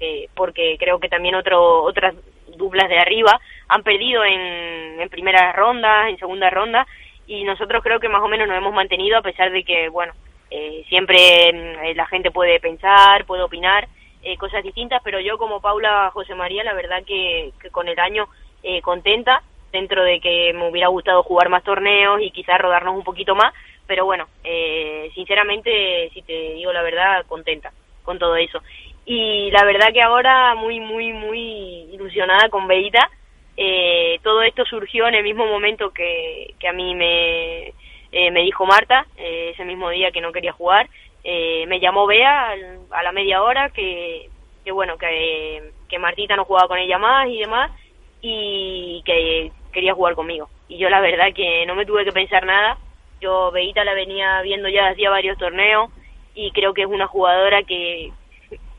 Eh, porque creo que también otro, otras duplas de arriba han perdido en, en primeras rondas, en segunda ronda, y nosotros creo que más o menos nos hemos mantenido a pesar de que, bueno, eh, siempre mm, la gente puede pensar, puede opinar eh, cosas distintas, pero yo como Paula José María, la verdad que, que con el año eh, contenta, dentro de que me hubiera gustado jugar más torneos y quizás rodarnos un poquito más, pero bueno, eh, sinceramente, si te digo la verdad, contenta con todo eso y la verdad que ahora muy, muy, muy ilusionada con Beita. Eh, todo esto surgió en el mismo momento que, que a mí me, eh, me dijo Marta, eh, ese mismo día que no quería jugar. Eh, me llamó Bea a la media hora que, que bueno, que, que Martita no jugaba con ella más y demás y que quería jugar conmigo. Y yo la verdad que no me tuve que pensar nada. Yo Beita la venía viendo ya hacía varios torneos y creo que es una jugadora que,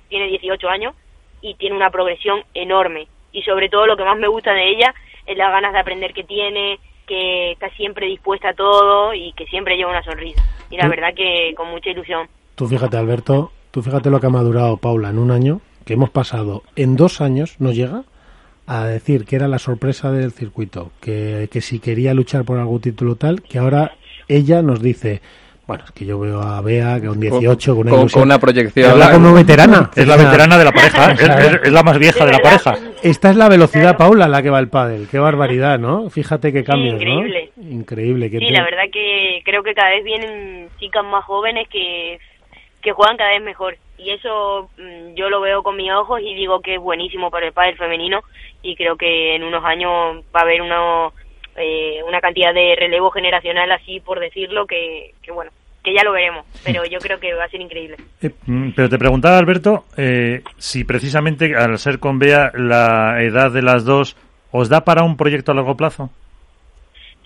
tiene 18 años y tiene una progresión enorme. Y sobre todo lo que más me gusta de ella es las ganas de aprender que tiene, que está siempre dispuesta a todo y que siempre lleva una sonrisa. Y la verdad que con mucha ilusión. Tú fíjate, Alberto, tú fíjate lo que ha madurado Paula en un año, que hemos pasado en dos años, no llega, a decir que era la sorpresa del circuito, que, que si quería luchar por algún título tal, que ahora ella nos dice, bueno, es que yo veo a Bea que con 18, con una, con- ilusión, con una proyección. habla como veterana. Es la veterana de la pareja, *laughs* es, la más vieja de la pareja. Esta es la velocidad, Paula, la que va el pádel. Qué barbaridad, ¿no? Fíjate qué cambios, increíble. ¿no? Increíble. que Sí, te- la verdad que creo que cada vez vienen chicas más jóvenes que, que juegan cada vez mejor. Y eso mm, yo lo veo con mis ojos y digo que es buenísimo para el pádel femenino y creo que en unos años va a haber una, eh, una cantidad de relevo generacional así, por decirlo, que, que bueno, que ya lo veremos. Pero yo creo que va a ser increíble. Mm, Pero te preguntaba, Alberto, eh, si precisamente al ser con Bea la edad de las dos, ¿os da para un proyecto a largo plazo?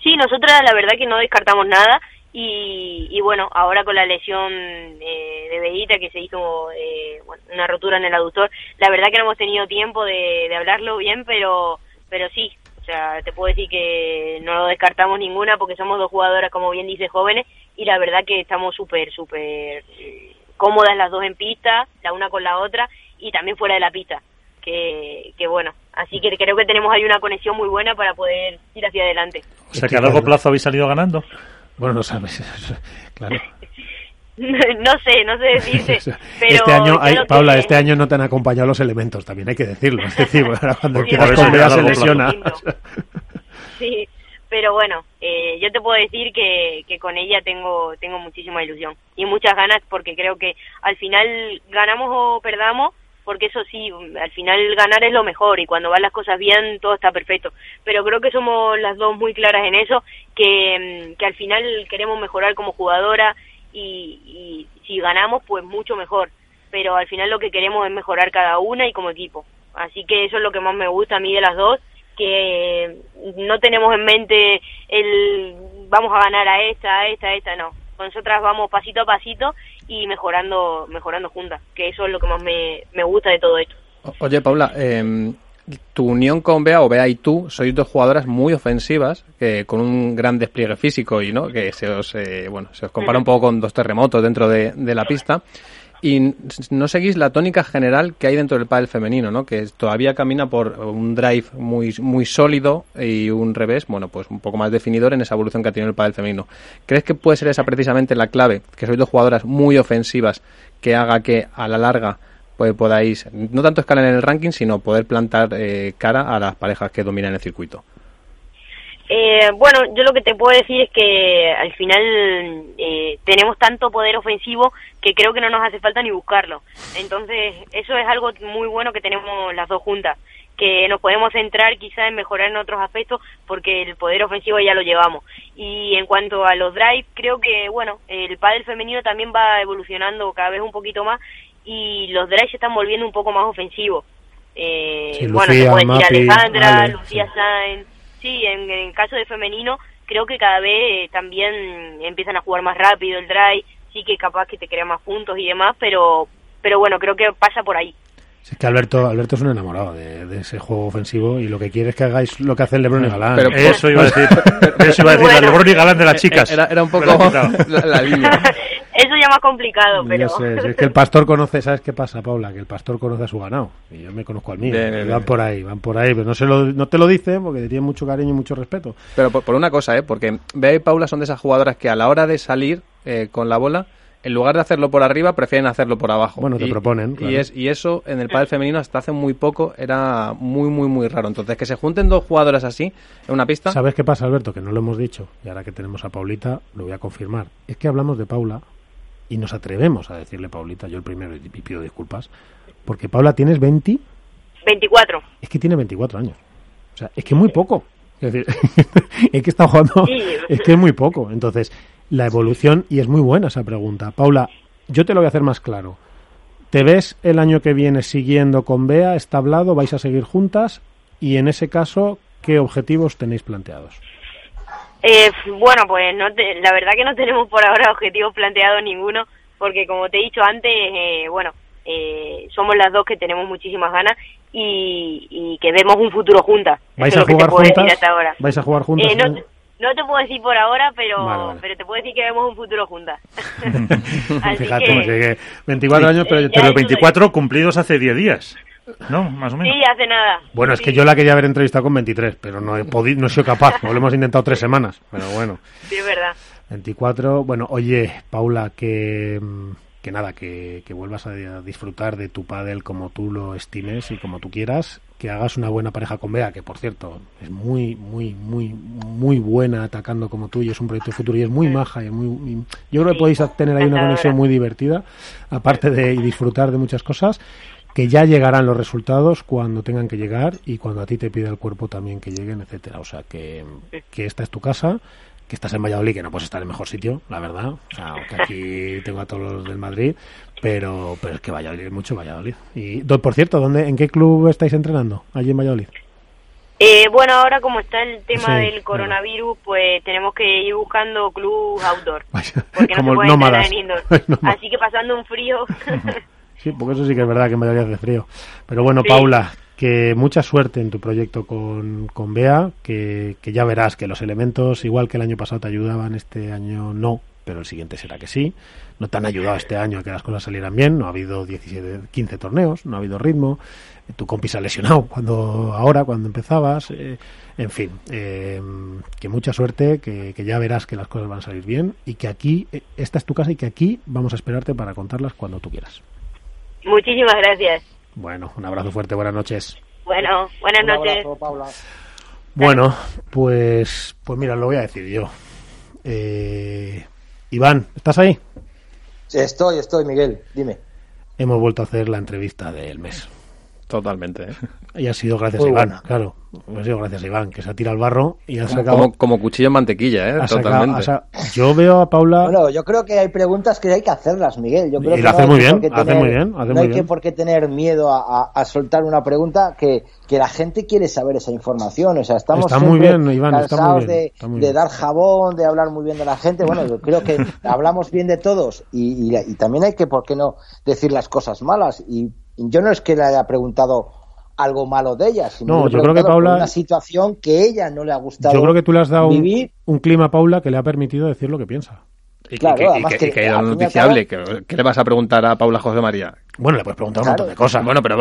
Sí, nosotras la verdad que no descartamos nada y, y bueno, ahora con la lesión eh, de Beita que se hizo eh, bueno, una rotura en el aductor, la verdad que no hemos tenido tiempo de, de hablarlo bien, pero pero sí, sea, te puedo decir que no lo descartamos ninguna porque somos dos jugadoras, como bien dice, jóvenes y la verdad que estamos súper, súper eh, cómodas las dos en pista, la una con la otra y también fuera de la pista. Que, que bueno, así que creo que tenemos ahí una conexión muy buena para poder ir hacia adelante. O sea, que a largo plazo habéis salido ganando. Bueno, no sabes. *laughs* claro. *laughs* no sé, no sé decirte. pero *laughs* este año, hay, que- Paula, este año no te han acompañado los elementos, también hay que decirlo. Es decir, *laughs* ahora cuando con a se lesiona. Sí, pero bueno, eh, yo te puedo decir que, que con ella tengo tengo muchísima ilusión y muchas ganas porque creo que al final ganamos o perdamos, porque eso sí, al final ganar es lo mejor y cuando van las cosas bien todo está perfecto. Pero creo que somos las dos muy claras en eso, que, mm, que al final queremos mejorar como jugadora y, y si ganamos pues mucho mejor. Pero al final lo que queremos es mejorar cada una y como equipo. Así que eso es lo que más me gusta a mí de las dos, que no tenemos en mente el vamos a ganar a esta, a esta, a esta, no. Nosotras vamos pasito a pasito y mejorando mejorando juntas, que eso es lo que más me, me gusta de todo esto. Oye, Paula, em, tu unión con Bea o Bea y tú sois dos jugadoras muy ofensivas, que con un gran despliegue físico y no que se os eh, bueno se os compara un poco con dos terremotos dentro de, de la pista y no seguís la tónica general que hay dentro del pádel femenino, ¿no? Que todavía camina por un drive muy muy sólido y un revés, bueno, pues un poco más definidor en esa evolución que ha tenido el pádel femenino. ¿Crees que puede ser esa precisamente la clave, que sois dos jugadoras muy ofensivas que haga que a la larga pues podáis no tanto escalar en el ranking, sino poder plantar eh, cara a las parejas que dominan el circuito. Eh, bueno, yo lo que te puedo decir es que al final eh, tenemos tanto poder ofensivo que creo que no nos hace falta ni buscarlo. Entonces, eso es algo muy bueno que tenemos las dos juntas, que nos podemos centrar quizá en mejorar en otros aspectos porque el poder ofensivo ya lo llevamos. Y en cuanto a los drives, creo que, bueno, el pádel femenino también va evolucionando cada vez un poquito más y los drives se están volviendo un poco más ofensivos. Eh, Sí, bueno, Lucía, te puedo decir Alejandra, Ale, Lucía sí. Sáenz, sí, en, en caso de femenino creo que cada vez eh, también empiezan a jugar más rápido el drive, sí que capaz que te crea más puntos y demás, pero pero bueno, creo que pasa por ahí. Sí, es que Alberto, Alberto es un enamorado de, de ese juego ofensivo y lo que quiere es que hagáis lo que hace el Lebron y Galán. Pero- Eso iba a decir. Eso iba a decir, Bueno. la Lebron y Galán de las chicas. Era, era un poco la línea. *laughs* Eso ya más complicado, pero sé, es que el *laughs* pastor conoce, ¿sabes qué pasa, Paula? Que el pastor conoce a su ganado. Y yo me conozco al mío. Bien, y bien, van bien. por ahí, van por ahí. Pero no, se lo, no te lo dice porque te tiene mucho cariño y mucho respeto. Pero por, por una cosa, ¿eh? Porque Bea y Paula son de esas jugadoras que a la hora de salir eh, con la bola, en lugar de hacerlo por arriba, prefieren hacerlo por abajo. Bueno, te y, proponen, Y, es, y eso en el pádel femenino hasta hace muy poco era muy, muy, muy raro. Entonces, que se junten dos jugadoras así en una pista... ¿Sabes qué pasa, Alberto? Que no lo hemos dicho. Y ahora que tenemos a Paulita, lo voy a confirmar. Es que hablamos de Paula y nos atrevemos a decirle Paulita, yo el primero, y pido disculpas. Porque Paula, tienes 20, 24. es que tiene 24 años. O sea, es que muy poco. Es decir, *laughs* es que está jugando, Sí. es que es muy poco. Entonces, la evolución, y es muy buena esa pregunta. Paula, yo te lo voy a hacer más claro. ¿Te ves el año que viene siguiendo con Bea? ¿Está hablado? ¿Vais a seguir juntas? Y en ese caso, ¿qué objetivos tenéis planteados? Eh, bueno, pues no te- la verdad que no *laughs* tenemos por ahora objetivos planteados ninguno, porque como te he dicho antes, eh, bueno, eh, somos las dos que tenemos muchísimas ganas y, y que vemos un futuro juntas. ¿Vais Eso a jugar juntas? hasta ahora. ¿Vais a jugar juntas? No, te- no te puedo decir por ahora, pero, Vale, vale. pero te puedo decir que vemos un futuro juntas. *laughs* Fíjate, que- pues, que 24 años, pero Pero es una- 24 cumplidos hace 10 días. ¿No? Más o menos. Sí, hace nada. Bueno, es que yo la quería haber entrevistado con 23, pero no he podido, no he sido capaz. Lo hemos intentado tres semanas, pero bueno. Sí, es verdad. 24, bueno, oye, Paula, que, mm, que nada, que, que vuelvas a disfrutar de tu pádel como tú lo estimes y como tú quieras, que hagas una buena pareja con Bea, que por cierto es muy, muy, muy, muy buena atacando como tú y es un proyecto de futuro y es muy maja y es muy, y yo creo que podéis tener ahí una conexión muy divertida, aparte de y disfrutar de muchas cosas. Que ya llegarán los resultados cuando tengan que llegar y cuando a ti te pida el cuerpo también que lleguen, etcétera. O sea que, que esta es tu casa, que estás en Valladolid, que no puedes estar en mejor sitio, la verdad. O sea, aunque aquí *laughs* tengo a todos los del Madrid, pero, pero es que Valladolid es mucho Valladolid. Y, por cierto, ¿dónde, ¿en qué club estáis entrenando allí en Valladolid? Eh, bueno, ahora como está el tema Sí, del coronavirus, pues tenemos que ir buscando club outdoor. Vaya, *laughs* Porque no como se puede en indoor. *laughs* Nómadas. Así que pasando un frío. Sí, porque eso sí que es verdad que en Valladolid hace frío. Pero bueno, Sí. Paula, que mucha suerte en tu proyecto con, con Bea, que, que ya verás que los elementos, igual que el año pasado te ayudaban, este año no, pero el siguiente será que sí. No te han ayudado este año a que las cosas salieran bien, no ha habido 17, 15 torneos, no ha habido ritmo, eh, tu compi se ha lesionado cuando, ahora, cuando empezabas, eh, en fin, eh, que mucha suerte, que, que ya verás que las cosas van a salir bien y que aquí, eh, esta es tu casa y que aquí vamos a esperarte para contarlas cuando tú quieras. Muchísimas gracias. Bueno, un abrazo fuerte, buenas noches. Bueno, buenas Un noches. abrazo, Paula. Bueno, pues, pues mira, lo voy a decir yo. Eh, Iván, ¿estás ahí? Estoy, estoy, Miguel. Dime. Hemos vuelto a hacer la entrevista del mes. Totalmente. ¿eh? Y ha sido gracias Muy a Iván, buena. claro. Ha sido gracias a Iván, que se ha tirado al barro y ha Como, sacado... como, como cuchillo en mantequilla, ¿eh? sacado- Totalmente. ha sa- yo veo a Paula... Bueno, yo creo que hay preguntas que hay que hacerlas, Miguel. Yo creo Y que lo no hace hay muy que bien, hace muy bien, hace no muy hay bien. que por qué tener miedo a, a- a soltar una pregunta que, que la gente quiere saber esa información. O sea, estamos Está muy bien, Iván, está muy cansados bien, de, está muy de bien. dar jabón, de hablar muy bien de la gente. Bueno, yo creo que *laughs* hablamos bien de todos y, y- y también hay que, ¿por qué no decir las cosas malas? Y yo no es que le haya preguntado algo malo de ella, sino No, yo creo que Paula- una situación que ella no le ha gustado Yo creo que tú le has dado un, un clima a Paula que le ha permitido decir lo que piensa. Y, Claro, que, y además que- que y que era noticiable. ¿Qué, qué le vas a preguntar a Paula José María? Bueno, le puedes preguntar un Claro. montón de cosas. Bueno, pero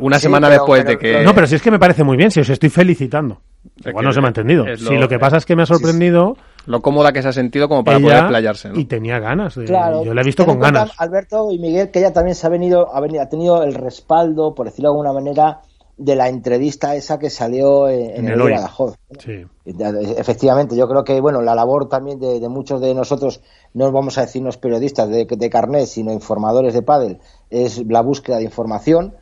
una Sí, semana pero- después pero- de que... No, pero si es que me parece muy bien, si os estoy felicitando. Igual que no se me ha entendido. es Si lo- lo que pasa es que me ha sorprendido Lo cómoda que se ha sentido como para ella poder playarse, ¿no? y tenía ganas. de- Claro. yo la he visto con ganas. Alberto y Miguel, que ella también se ha venido, ha venido, ha tenido el respaldo, por decirlo de alguna manera, de la entrevista esa que salió en, en En el. Badajoz. Sí. Efectivamente, yo creo que bueno, la labor también de, de muchos de nosotros, no vamos a decirnos periodistas de, de carnet, sino informadores de pádel, es la búsqueda de información.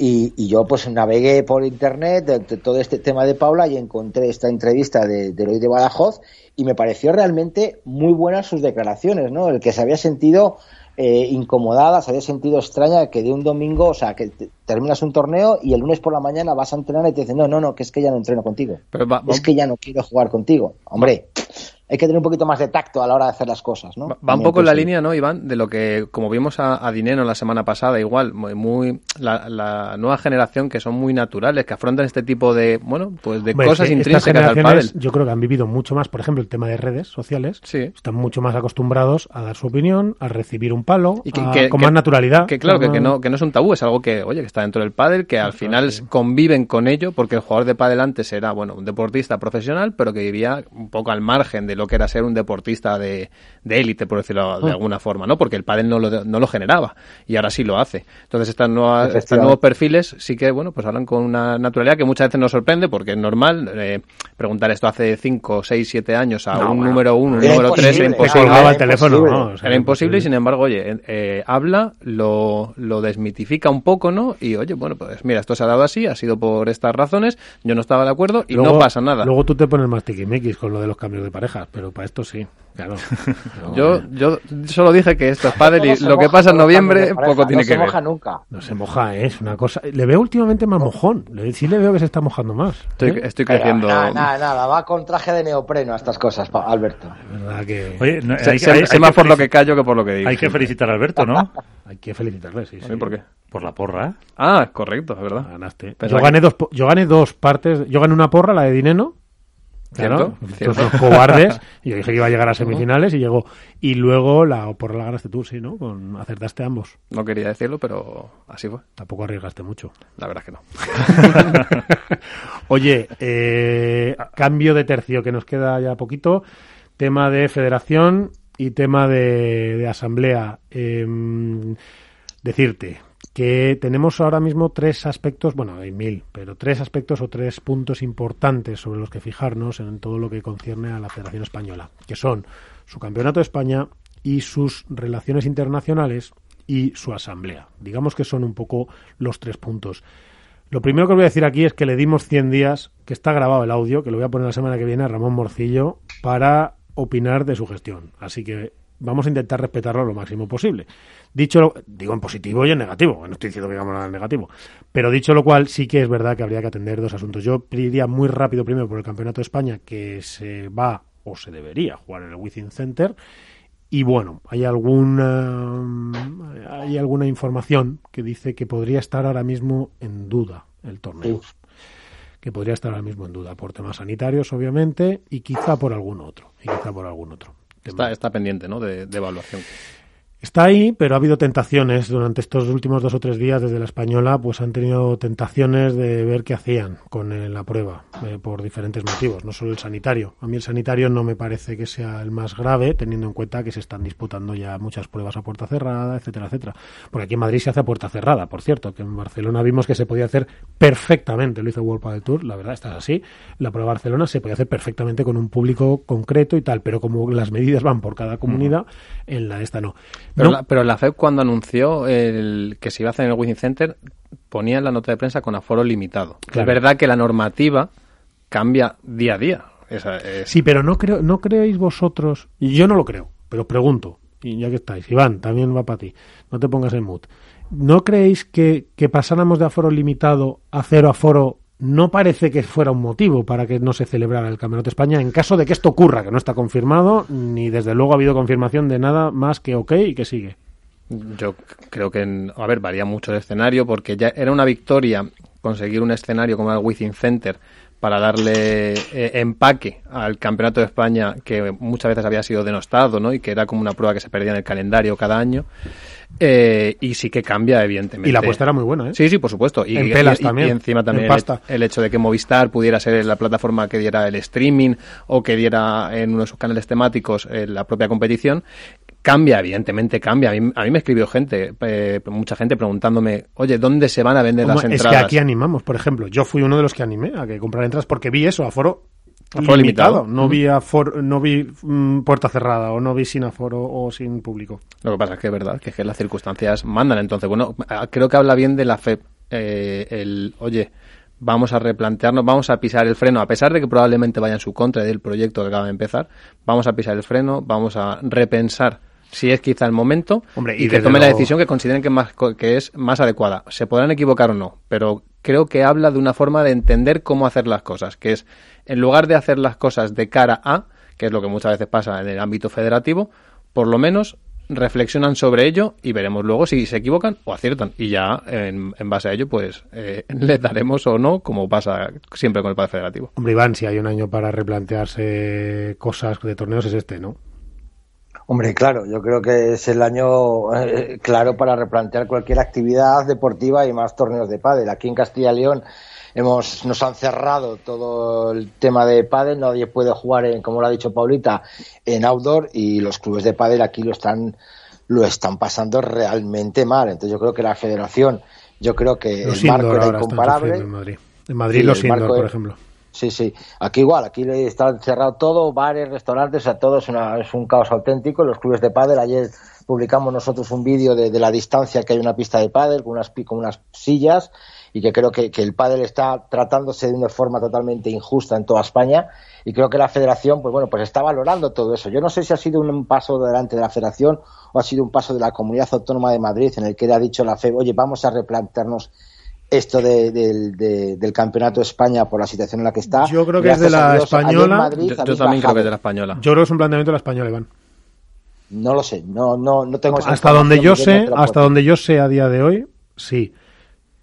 Y, y yo pues navegué por internet de, de todo este tema de Paula y encontré esta entrevista de, del Hoy de Badajoz y me pareció realmente muy buenas sus declaraciones, ¿no? El que se había sentido eh, incomodada, se había sentido extraña que de un domingo, o sea, que te- terminas un torneo y el lunes por la mañana vas a entrenar y te dicen, no, no, no, que es que ya no entreno contigo. Pero va, va- Es que ya no quiero jugar contigo. Hombre, hay que tener un poquito más de tacto a la hora de hacer las cosas, ¿no? Va, va un poco en la línea, ¿no, Iván? De lo que, como vimos a, a Dinero la semana pasada, igual, muy, muy- la, la nueva generación que son muy naturales, que afrontan este tipo de, bueno, pues de cosas es que estas intrínsecas al generaciones, pádel. Yo creo que han vivido mucho más, por ejemplo, el tema de redes sociales. Sí. Están mucho más acostumbrados a dar su opinión, a recibir un palo, Y que, a- que- con que- más naturalidad. Que claro, que, no, que no es un tabú, es algo que, oye, que está dentro del pádel, que al final conviven con ello, porque el jugador de pádel antes era, bueno, un deportista profesional, pero que vivía un poco al margen de lo que era ser un deportista de de élite, por decirlo Ah. de alguna forma, ¿no? Porque el pádel no lo, no lo generaba, y ahora sí lo hace. Entonces estas nuevas, estos nuevos perfiles sí que, bueno, pues hablan con una naturalidad que muchas veces nos sorprende, porque es normal eh, preguntar esto hace 5, 6, 7 años a No, un bueno. número 1, un Era número 3, imposible, era imposible. colgaba el Era teléfono, imposible. ¿no? O sea, Era imposible y sin embargo, oye, eh, eh, habla, lo, lo desmitifica un poco, ¿no? Y oye, bueno, pues mira, esto se ha dado así, ha sido por estas razones, yo no estaba de acuerdo y Luego- no pasa nada. Luego tú te pones más tiquimiquis con lo de los cambios de parejas. Pero para esto sí. Claro. *laughs* Pero, Yo, eh, yo solo dije que esto es pádel y No se lo que pasa en noviembre poco tiene no que se ver. moja nunca. no se moja, ¿eh? es una cosa. Le veo últimamente más mojón. Sí le veo que se está mojando más. Estoy, ¿eh? estoy Pero creciendo. Nada, nada, nada, va con traje de neopreno a estas cosas, Alberto. Es verdad que Oye, no, Sé, hay, sé- hay- sé hay más que por lo que callo que por lo que digo. hay que felicitar a Alberto, ¿no? *laughs* hay que felicitarle, sí, ¿A sí. por qué? Por la porra. Ah, correcto, es verdad. Ganaste. Yo gané, dos, yo gané dos partes. Yo gané una porra, la de Dineno. Claro, cierto. los cobardes. *laughs* Yo dije que iba a llegar a semifinales y llegó. Y luego la porra la ganaste tú, sí, ¿no? Con, acertaste ambos. No quería decirlo, pero así fue. Tampoco arriesgaste mucho. La verdad es que no. *laughs* Oye, eh, cambio de tercio, que nos queda ya poquito. Tema de federación y tema de, de asamblea. Em, decirte que tenemos ahora mismo tres aspectos, bueno, hay mil, pero tres aspectos o tres puntos importantes sobre los que fijarnos en todo lo que concierne a la Federación Española, que son su Campeonato de España y sus relaciones internacionales y su asamblea. Digamos que son un poco los tres puntos. Lo primero que os voy a decir aquí es que le dimos 100 días, que está grabado el audio, que lo voy a poner la semana que viene a Ramón Morcillo para opinar de su gestión. Así que vamos a intentar respetarlo lo máximo posible. Dicho lo, digo en positivo y en negativo, no estoy diciendo que digamos nada en negativo, pero dicho lo cual sí que es verdad que habría que atender dos asuntos. Yo iría muy rápido primero por el Campeonato de España que se va o se debería jugar en el Within Center y bueno, hay alguna hay alguna información que dice que podría estar ahora mismo en duda el torneo. Que podría estar ahora mismo en duda por temas sanitarios, obviamente, y quizá por algún otro. Y quizá por algún otro. Está, está pendiente, ¿no? De, de evaluación. Está ahí, pero ha habido tentaciones durante estos últimos dos o tres días desde la española, pues han tenido tentaciones de ver qué hacían con eh, la prueba eh, por diferentes motivos, no solo el sanitario. A mí el sanitario no me parece que sea el más grave, teniendo en cuenta que se están disputando ya muchas pruebas a puerta cerrada, etcétera, etcétera. Porque aquí en Madrid se hace a puerta cerrada, por cierto, que en Barcelona vimos que se podía hacer perfectamente, lo hizo World Padel Tour, la verdad, está así. La prueba de Barcelona se podía hacer perfectamente con un público concreto y tal, pero como las medidas van por cada comunidad, en la de esta no. Pero, No- la, pero la FEP cuando anunció el, que se iba a hacer en el Within Center ponía en la nota de prensa con aforo limitado. Claro. Es verdad que la normativa cambia día a día. Esa es- Sí, pero no creo, no creéis vosotros, y yo no lo creo, pero os pregunto, y ya que estáis, Iván, también va para ti, no te pongas en mood. ¿No creéis que, que pasáramos de aforo limitado a cero aforo no parece que fuera un motivo para que no se celebrara el Campeonato de España en caso de que esto ocurra, que no está confirmado, ni desde luego ha habido confirmación de nada más que ok y que sigue? Yo creo que, a ver, varía mucho el escenario porque ya era una victoria conseguir un escenario como el Within Center para darle eh, empaque al Campeonato de España que muchas veces había sido denostado, ¿no? Y que era como una prueba que se perdía en el calendario cada año. Eh, y sí que cambia, evidentemente. Y la apuesta era muy buena, ¿eh? Sí, sí, por supuesto. Y, En pelas y- también, y encima también en pasta. el hecho de que Movistar pudiera ser la plataforma que diera el streaming o que diera en uno de sus canales temáticos eh, la propia competición. Cambia, evidentemente cambia. A mí, a mí me escribió gente, eh, mucha gente preguntándome, oye, ¿dónde se van a vender las Como- es entradas? que aquí animamos, por ejemplo, yo fui uno de los que animé a que comprar entradas porque vi eso, Aforo limitado. limitado. No vi aforo- no vi mm, puerta cerrada o no vi sin aforo o sin público. Lo que pasa es que es verdad, que, es que las circunstancias mandan. Entonces, bueno, creo que habla bien de la FEP. eh, el, oye, vamos a replantearnos, vamos a pisar el freno, a pesar de que probablemente vaya en su contra del proyecto que acaba de empezar, vamos a pisar el freno, vamos a repensar si es quizá el momento Hombre, y, y que desde tome la decisión que consideren que, más, que es más adecuada. Se podrán equivocar o no, pero creo que habla de una forma de entender cómo hacer las cosas, que es, en lugar de hacer las cosas de cara a, que es lo que muchas veces pasa en el ámbito federativo, por lo menos reflexionan sobre ello y veremos luego si se equivocan o aciertan. Y ya en, en base a ello, pues eh, *laughs* les daremos o no, como pasa siempre con el Padre Federativo. Hombre, Iván, si hay un año para replantearse cosas de torneos es este, ¿no? Hombre, claro, yo creo que es el año eh, claro para replantear cualquier actividad deportiva y más torneos de pádel. Aquí en Castilla y León hemos nos han cerrado todo el tema de pádel, nadie puede jugar en, como lo ha dicho Paulita, en outdoor y los clubes de pádel aquí lo están lo están pasando realmente mal. Entonces yo creo que la Federación, yo creo que Los el marco era incomparable. en Madrid. En Madrid Sí, los el indoor, marco por ejemplo. Sí, sí. Aquí igual, aquí está cerrado todo, bares, restaurantes, o sea, todo es, una, es un caos auténtico. Los clubes de pádel, ayer publicamos nosotros un vídeo de, de la distancia que hay una pista de pádel con unas, con unas sillas y que creo que, que el pádel está tratándose de una forma totalmente injusta en toda España y creo que la federación pues bueno pues está valorando todo eso yo no sé si ha sido un paso delante de la federación o ha sido un paso de la comunidad autónoma de Madrid en el que le ha dicho la FEB oye vamos a replantearnos esto de, del- de- del campeonato de España por la situación en la que está Yo creo que es de la Dios, española. Madrid Yo, también creo que es de la española. Yo creo que es un planteamiento de la española, Iván. no lo sé no no no tengo esa Hasta donde yo sé, hasta donde yo sé a día de hoy, sí.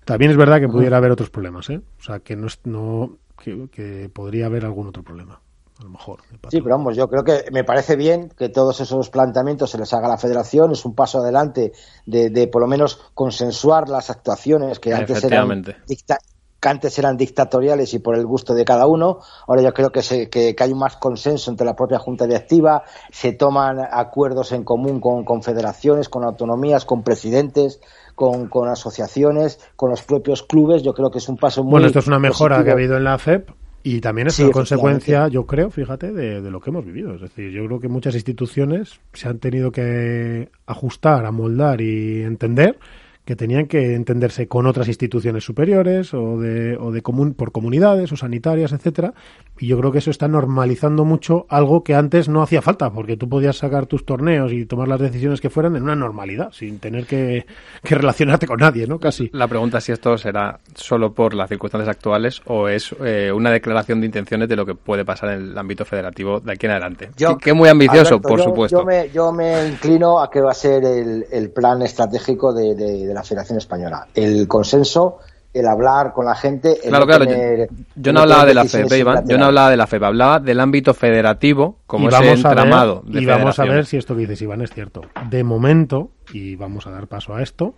También es verdad que pudiera haber otros problemas, ¿eh? O sea, que no, es- no que, que podría haber algún otro problema, a lo mejor. Sí, pero vamos, yo creo que me parece bien que todos esos planteamientos se les haga a la federación, es un paso adelante de, de por lo menos consensuar las actuaciones que antes eran, dicta- que antes eran dictatoriales y por el gusto de cada uno. Ahora yo creo que, se, que, que hay un más consenso entre la propia Junta Directiva, se toman acuerdos en común con, con federaciones, con autonomías, con presidentes. Con, con asociaciones, con los propios clubes, yo creo que es un paso muy. Bueno, esto es una mejora que ha habido en la FEP y también es Sí, una consecuencia, yo creo, fíjate, de, de lo que hemos vivido. Es decir, yo creo que muchas instituciones se han tenido que ajustar, amoldar y entender que tenían que entenderse con otras instituciones superiores o de, o de común, por comunidades o sanitarias, etcétera. Y yo creo que eso está normalizando mucho algo que antes no hacía falta, porque tú podías sacar tus torneos y tomar las decisiones que fueran en una normalidad, sin tener que, que relacionarte con nadie, ¿no? Casi. La pregunta es si esto será solo por las circunstancias actuales o es eh, una declaración de intenciones de lo que puede pasar en el ámbito federativo de aquí en adelante. Yo- que, que muy ambicioso, Alberto, por yo- supuesto. Yo me, yo me inclino a que va a ser el, el plan estratégico de, de- de la Federación Española. El consenso, el hablar con la gente. el Claro, no claro. Yo, tener- yo el no hablaba de la decisiones FEP, Iván. Yo no hablaba de la FEP. Hablaba del ámbito federativo como y ese vamos entramado ver, de y vamos a ver si esto que dices Iván es cierto. De momento, y vamos a dar paso a esto,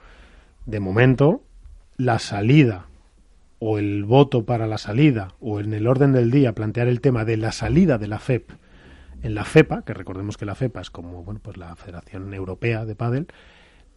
de momento, la salida o el voto para la salida o en el orden del día plantear el tema de la salida de la FEP en la FEPA, que recordemos que la FEPA es como bueno, pues la Federación Europea de Pádel,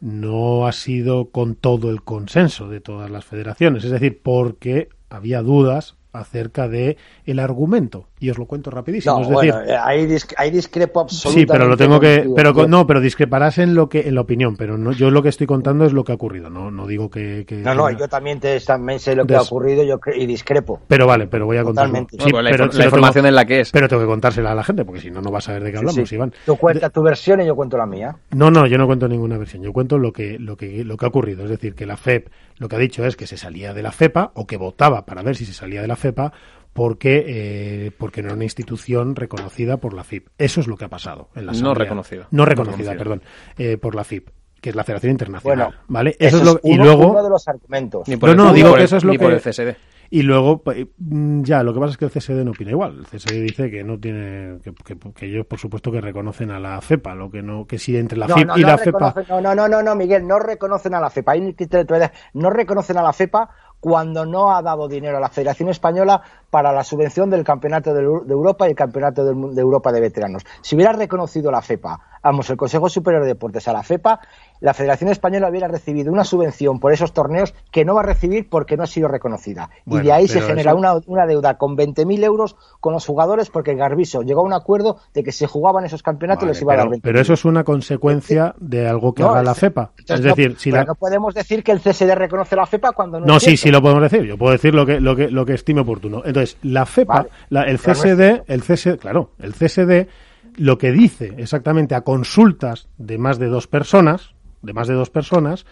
no ha sido con todo el consenso de todas las federaciones, es decir, porque había dudas acerca de el argumento y os lo cuento rapidísimo, No, es decir, bueno, eh, ahí, dis- ahí discrepo absolutamente. Sí, pero lo tengo que, contigo, pero con- no, pero discreparás en lo que, en la opinión, pero no, yo lo que estoy contando es lo que ha ocurrido, no, no digo que, que- No, no, que- yo también, te, también sé lo que Des- ha ocurrido yo y discrepo. pero vale, pero voy a contarlo. Totalmente. Bueno, la, pero, la información tengo, es la que es. pero tengo que contársela a la gente, porque si no, no vas a saber de qué Sí, hablamos, sí. Iván. Tú cuentas tu versión y yo cuento la mía. No, no, yo no cuento ninguna versión. Yo cuento lo que, lo que, lo que ha ocurrido. Es decir, que la FEP lo que ha dicho es que se salía de la FEPA o que votaba para ver si se salía de la FEPA porque, eh, porque no era una institución reconocida por la FIP. Eso es lo que ha pasado en la No asamblea. reconocida. No reconocida, Reconocida. perdón, eh, por la FIP, que es la Federación Internacional. Bueno, ¿vale? Eso, Eso, es lo, y uno, luego, uno de los argumentos. Ni por No, el no, digo que eso es lo ni por que- el CSD. y luego, pues, mm, ya, lo que pasa es que el CSD no opina igual. El CSD dice que no tiene, que, que- que ellos, por supuesto, que reconocen a la FEPA, lo que no, que si entre la No, FIP no, y no la FEPA. no, no, no, no, no, Miguel, no reconocen a la FEPA. Hay un criterio de autoridad. No reconocen a la FEPA cuando no ha dado dinero a la Federación Española para la subvención del Campeonato de, Eu- de Europa y el Campeonato de Europa de Veteranos. Si hubiera reconocido la FEPA, vamos, el Consejo Superior de Deportes a la FEPA, la Federación Española hubiera recibido una subvención por esos torneos que no va a recibir porque no ha sido reconocida. Bueno, y de ahí se pero genera eso- una, una deuda con 20.000 euros con los jugadores porque Garbiso llegó a un acuerdo de que si jugaban esos campeonatos Vale, les iba a dar pero, 20.000 pero eso es una consecuencia de algo que No, haga la FEPA. Entonces, es no- decir, si pero la... no podemos decir que el CSD reconoce la FEPA cuando no, No, es sí, cierto. sí lo podemos decir. Yo puedo decir lo que, lo que, lo que estime oportuno. Entonces, la FEPA, Vale. la- el Pero no CSD, el CSD, claro, el CSD lo que dice exactamente a consultas de más de dos personas, de más de dos personas,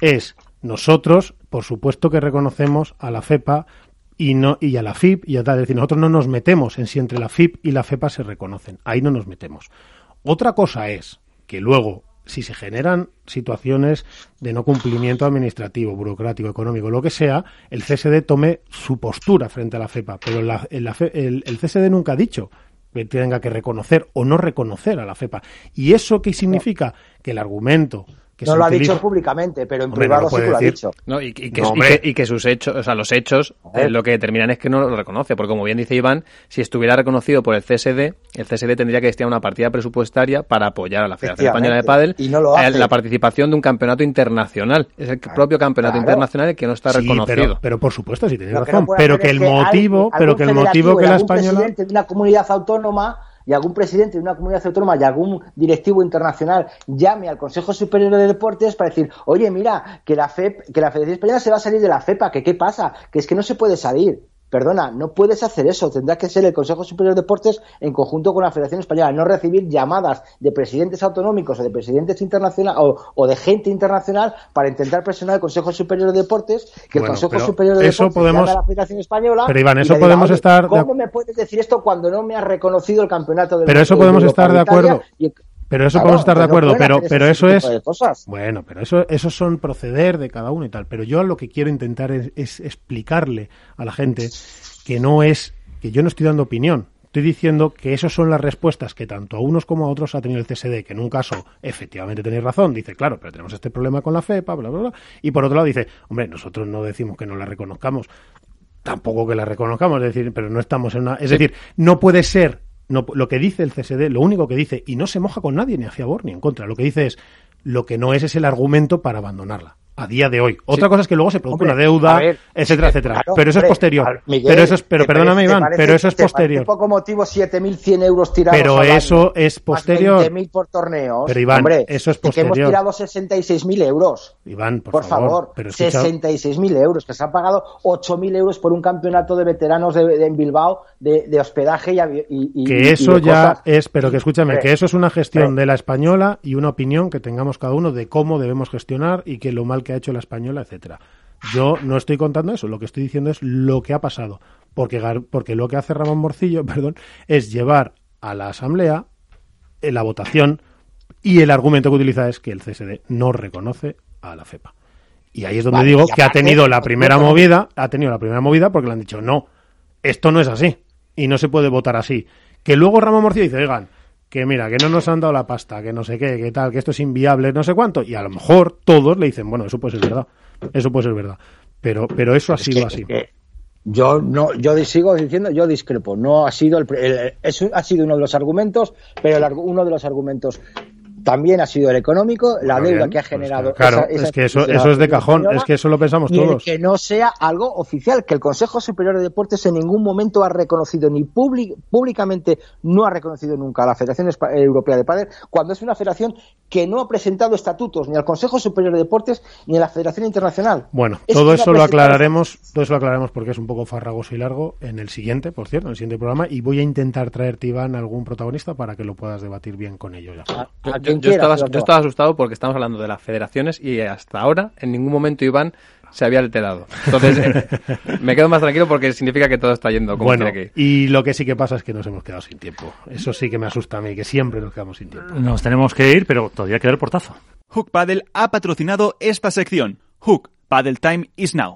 es nosotros, por supuesto que reconocemos a la FEPA y no y a la FIP y a tal, es decir, nosotros no nos metemos en si entre la FIP y la FEPA se reconocen, ahí no nos metemos. Otra cosa es que luego si se generan situaciones de no cumplimiento administrativo, burocrático, económico, lo que sea, el CSD tome su postura frente a la FEPA. Pero la- el, la el- el CSD nunca ha dicho que tenga que reconocer o no reconocer a la FEPA. ¿Y eso qué significa? Que el argumento que No se lo ha dicho públicamente, pero en Hombre, privado lo sí que lo ha dicho. No, y, y que, No, y hombre. que- y que sus hechos, o sea, los hechos, eh, lo que determinan es que no lo reconoce, porque como bien dice Iván, si estuviera reconocido por el CSD, el CSD tendría que destinar una partida presupuestaria para apoyar a la Federación Española de Pádel Y no lo hace. la participación de un campeonato internacional. Es el propio campeonato claro. internacional el que no está Sí, reconocido. pero, pero por supuesto, sí tenéis Lo que no razón. pero que el motivo, pero que el motivo que la española presidente de una comunidad autónoma y algún presidente de una comunidad autónoma y algún directivo internacional llame al Consejo Superior de Deportes para decir, oye, mira, que la FEP, que la Federación Española se va a salir de la FEPA, que qué pasa, que es que no se puede salir. Perdona, no puedes hacer eso. Tendrá que ser el Consejo Superior de Deportes en conjunto con la Federación Española. No recibir llamadas de presidentes autonómicos o de presidentes internacionales o, de gente internacional para intentar presionar al Consejo Superior de Deportes, que el Consejo Superior de eso Deportes podemos... a la Federación Española. Pero Iván, eso podemos estar. ¿Cómo me puedes decir esto cuando no me has reconocido el campeonato del Pero eso podemos estar de acuerdo. Pero eso podemos estar de acuerdo, pero, pero eso es. Bueno, pero eso, eso son proceder de cada uno y tal. Pero yo lo que quiero intentar es explicarle a la gente que no es, que yo no estoy dando opinión, estoy diciendo que esas son las respuestas que tanto a unos como a otros ha tenido el CSD, que en un caso efectivamente tenéis razón, dice, claro, pero tenemos este problema con la FEPA, bla, bla, bla, y por otro lado dice, hombre, nosotros no decimos que no la reconozcamos, tampoco que la reconozcamos, es decir, pero no estamos en una... Es decir, no puede ser no, lo que dice el CSD, lo único que dice, y no se moja con nadie, ni a favor ni en contra, lo que dice es, lo que no es es el argumento para abandonarla a día de hoy. Otra cosa es que luego se produce una deuda, etcétera, etcétera. pero eso es posterior. pero eso es, pero perdóname Iván, pero eso es posterior. poco motivo 7.100 euros tirados Pero eso es posterior. 20.000 por torneos. Pero Iván, eso es posterior. Que hemos tirado 66.000 euros. Iván, por, por favor. pero 66.000 euros, que se han pagado 8.000 euros por un campeonato de veteranos de, en Bilbao de, hospedaje y, Que eso ya es, pero que escúchame, que eso es una gestión de la española y una opinión que tengamos cada uno de cómo debemos gestionar y que lo mal que ha hecho la española, etcétera. Yo no estoy contando eso, lo que estoy diciendo es lo que ha pasado, porque, porque lo que hace Ramón Morcillo, *laughs* perdón, es llevar a la asamblea en la votación y el argumento que utiliza es que el CSD no reconoce a la FEPA. Y ahí es donde digo que ha tenido la primera movida, ha tenido la primera movida porque le han dicho, no, esto no es así y no se puede votar así. Que luego Ramón Morcillo dice, oigan, que mira, que no nos han dado la pasta, que no sé qué, que tal, que esto es inviable, no sé cuánto, y a lo mejor todos le dicen, bueno, eso puede ser verdad, eso puede ser verdad, pero, pero eso ha sido así. yo no, yo sigo diciendo, yo discrepo, no ha sido el, eso ha sido uno de los argumentos, pero uno de los argumentos también ha sido el económico, la deuda que ha pues generado. claro, es que eso, eso es de cajón, es que eso lo pensamos todos. que no sea algo oficial, que el Consejo Superior de Deportes en ningún momento ha reconocido, ni públicamente no ha reconocido nunca a la Federación Europea de Padel, cuando es una federación que no ha presentado estatutos ni al Consejo Superior de Deportes ni a la Federación Internacional. Bueno, todo eso lo aclararemos, todo eso lo aclararemos porque es un poco farragoso y largo en el siguiente, por cierto, en el siguiente programa, y voy a intentar traerte, Iván, algún protagonista para que lo puedas debatir bien con ellos ya yo, estaba, yo estaba asustado porque estamos hablando de las federaciones y hasta ahora en ningún momento Iván se había alterado. Entonces, eh, *laughs* me quedo más tranquilo porque significa que todo está yendo como bueno, que Y lo que sí que pasa es que nos hemos quedado sin tiempo. Eso sí que me asusta a mí, que siempre nos quedamos sin tiempo. Nos tenemos que ir, pero todavía queda el portazo. Hook Paddle ha patrocinado esta sección. Hook Paddle Time is now.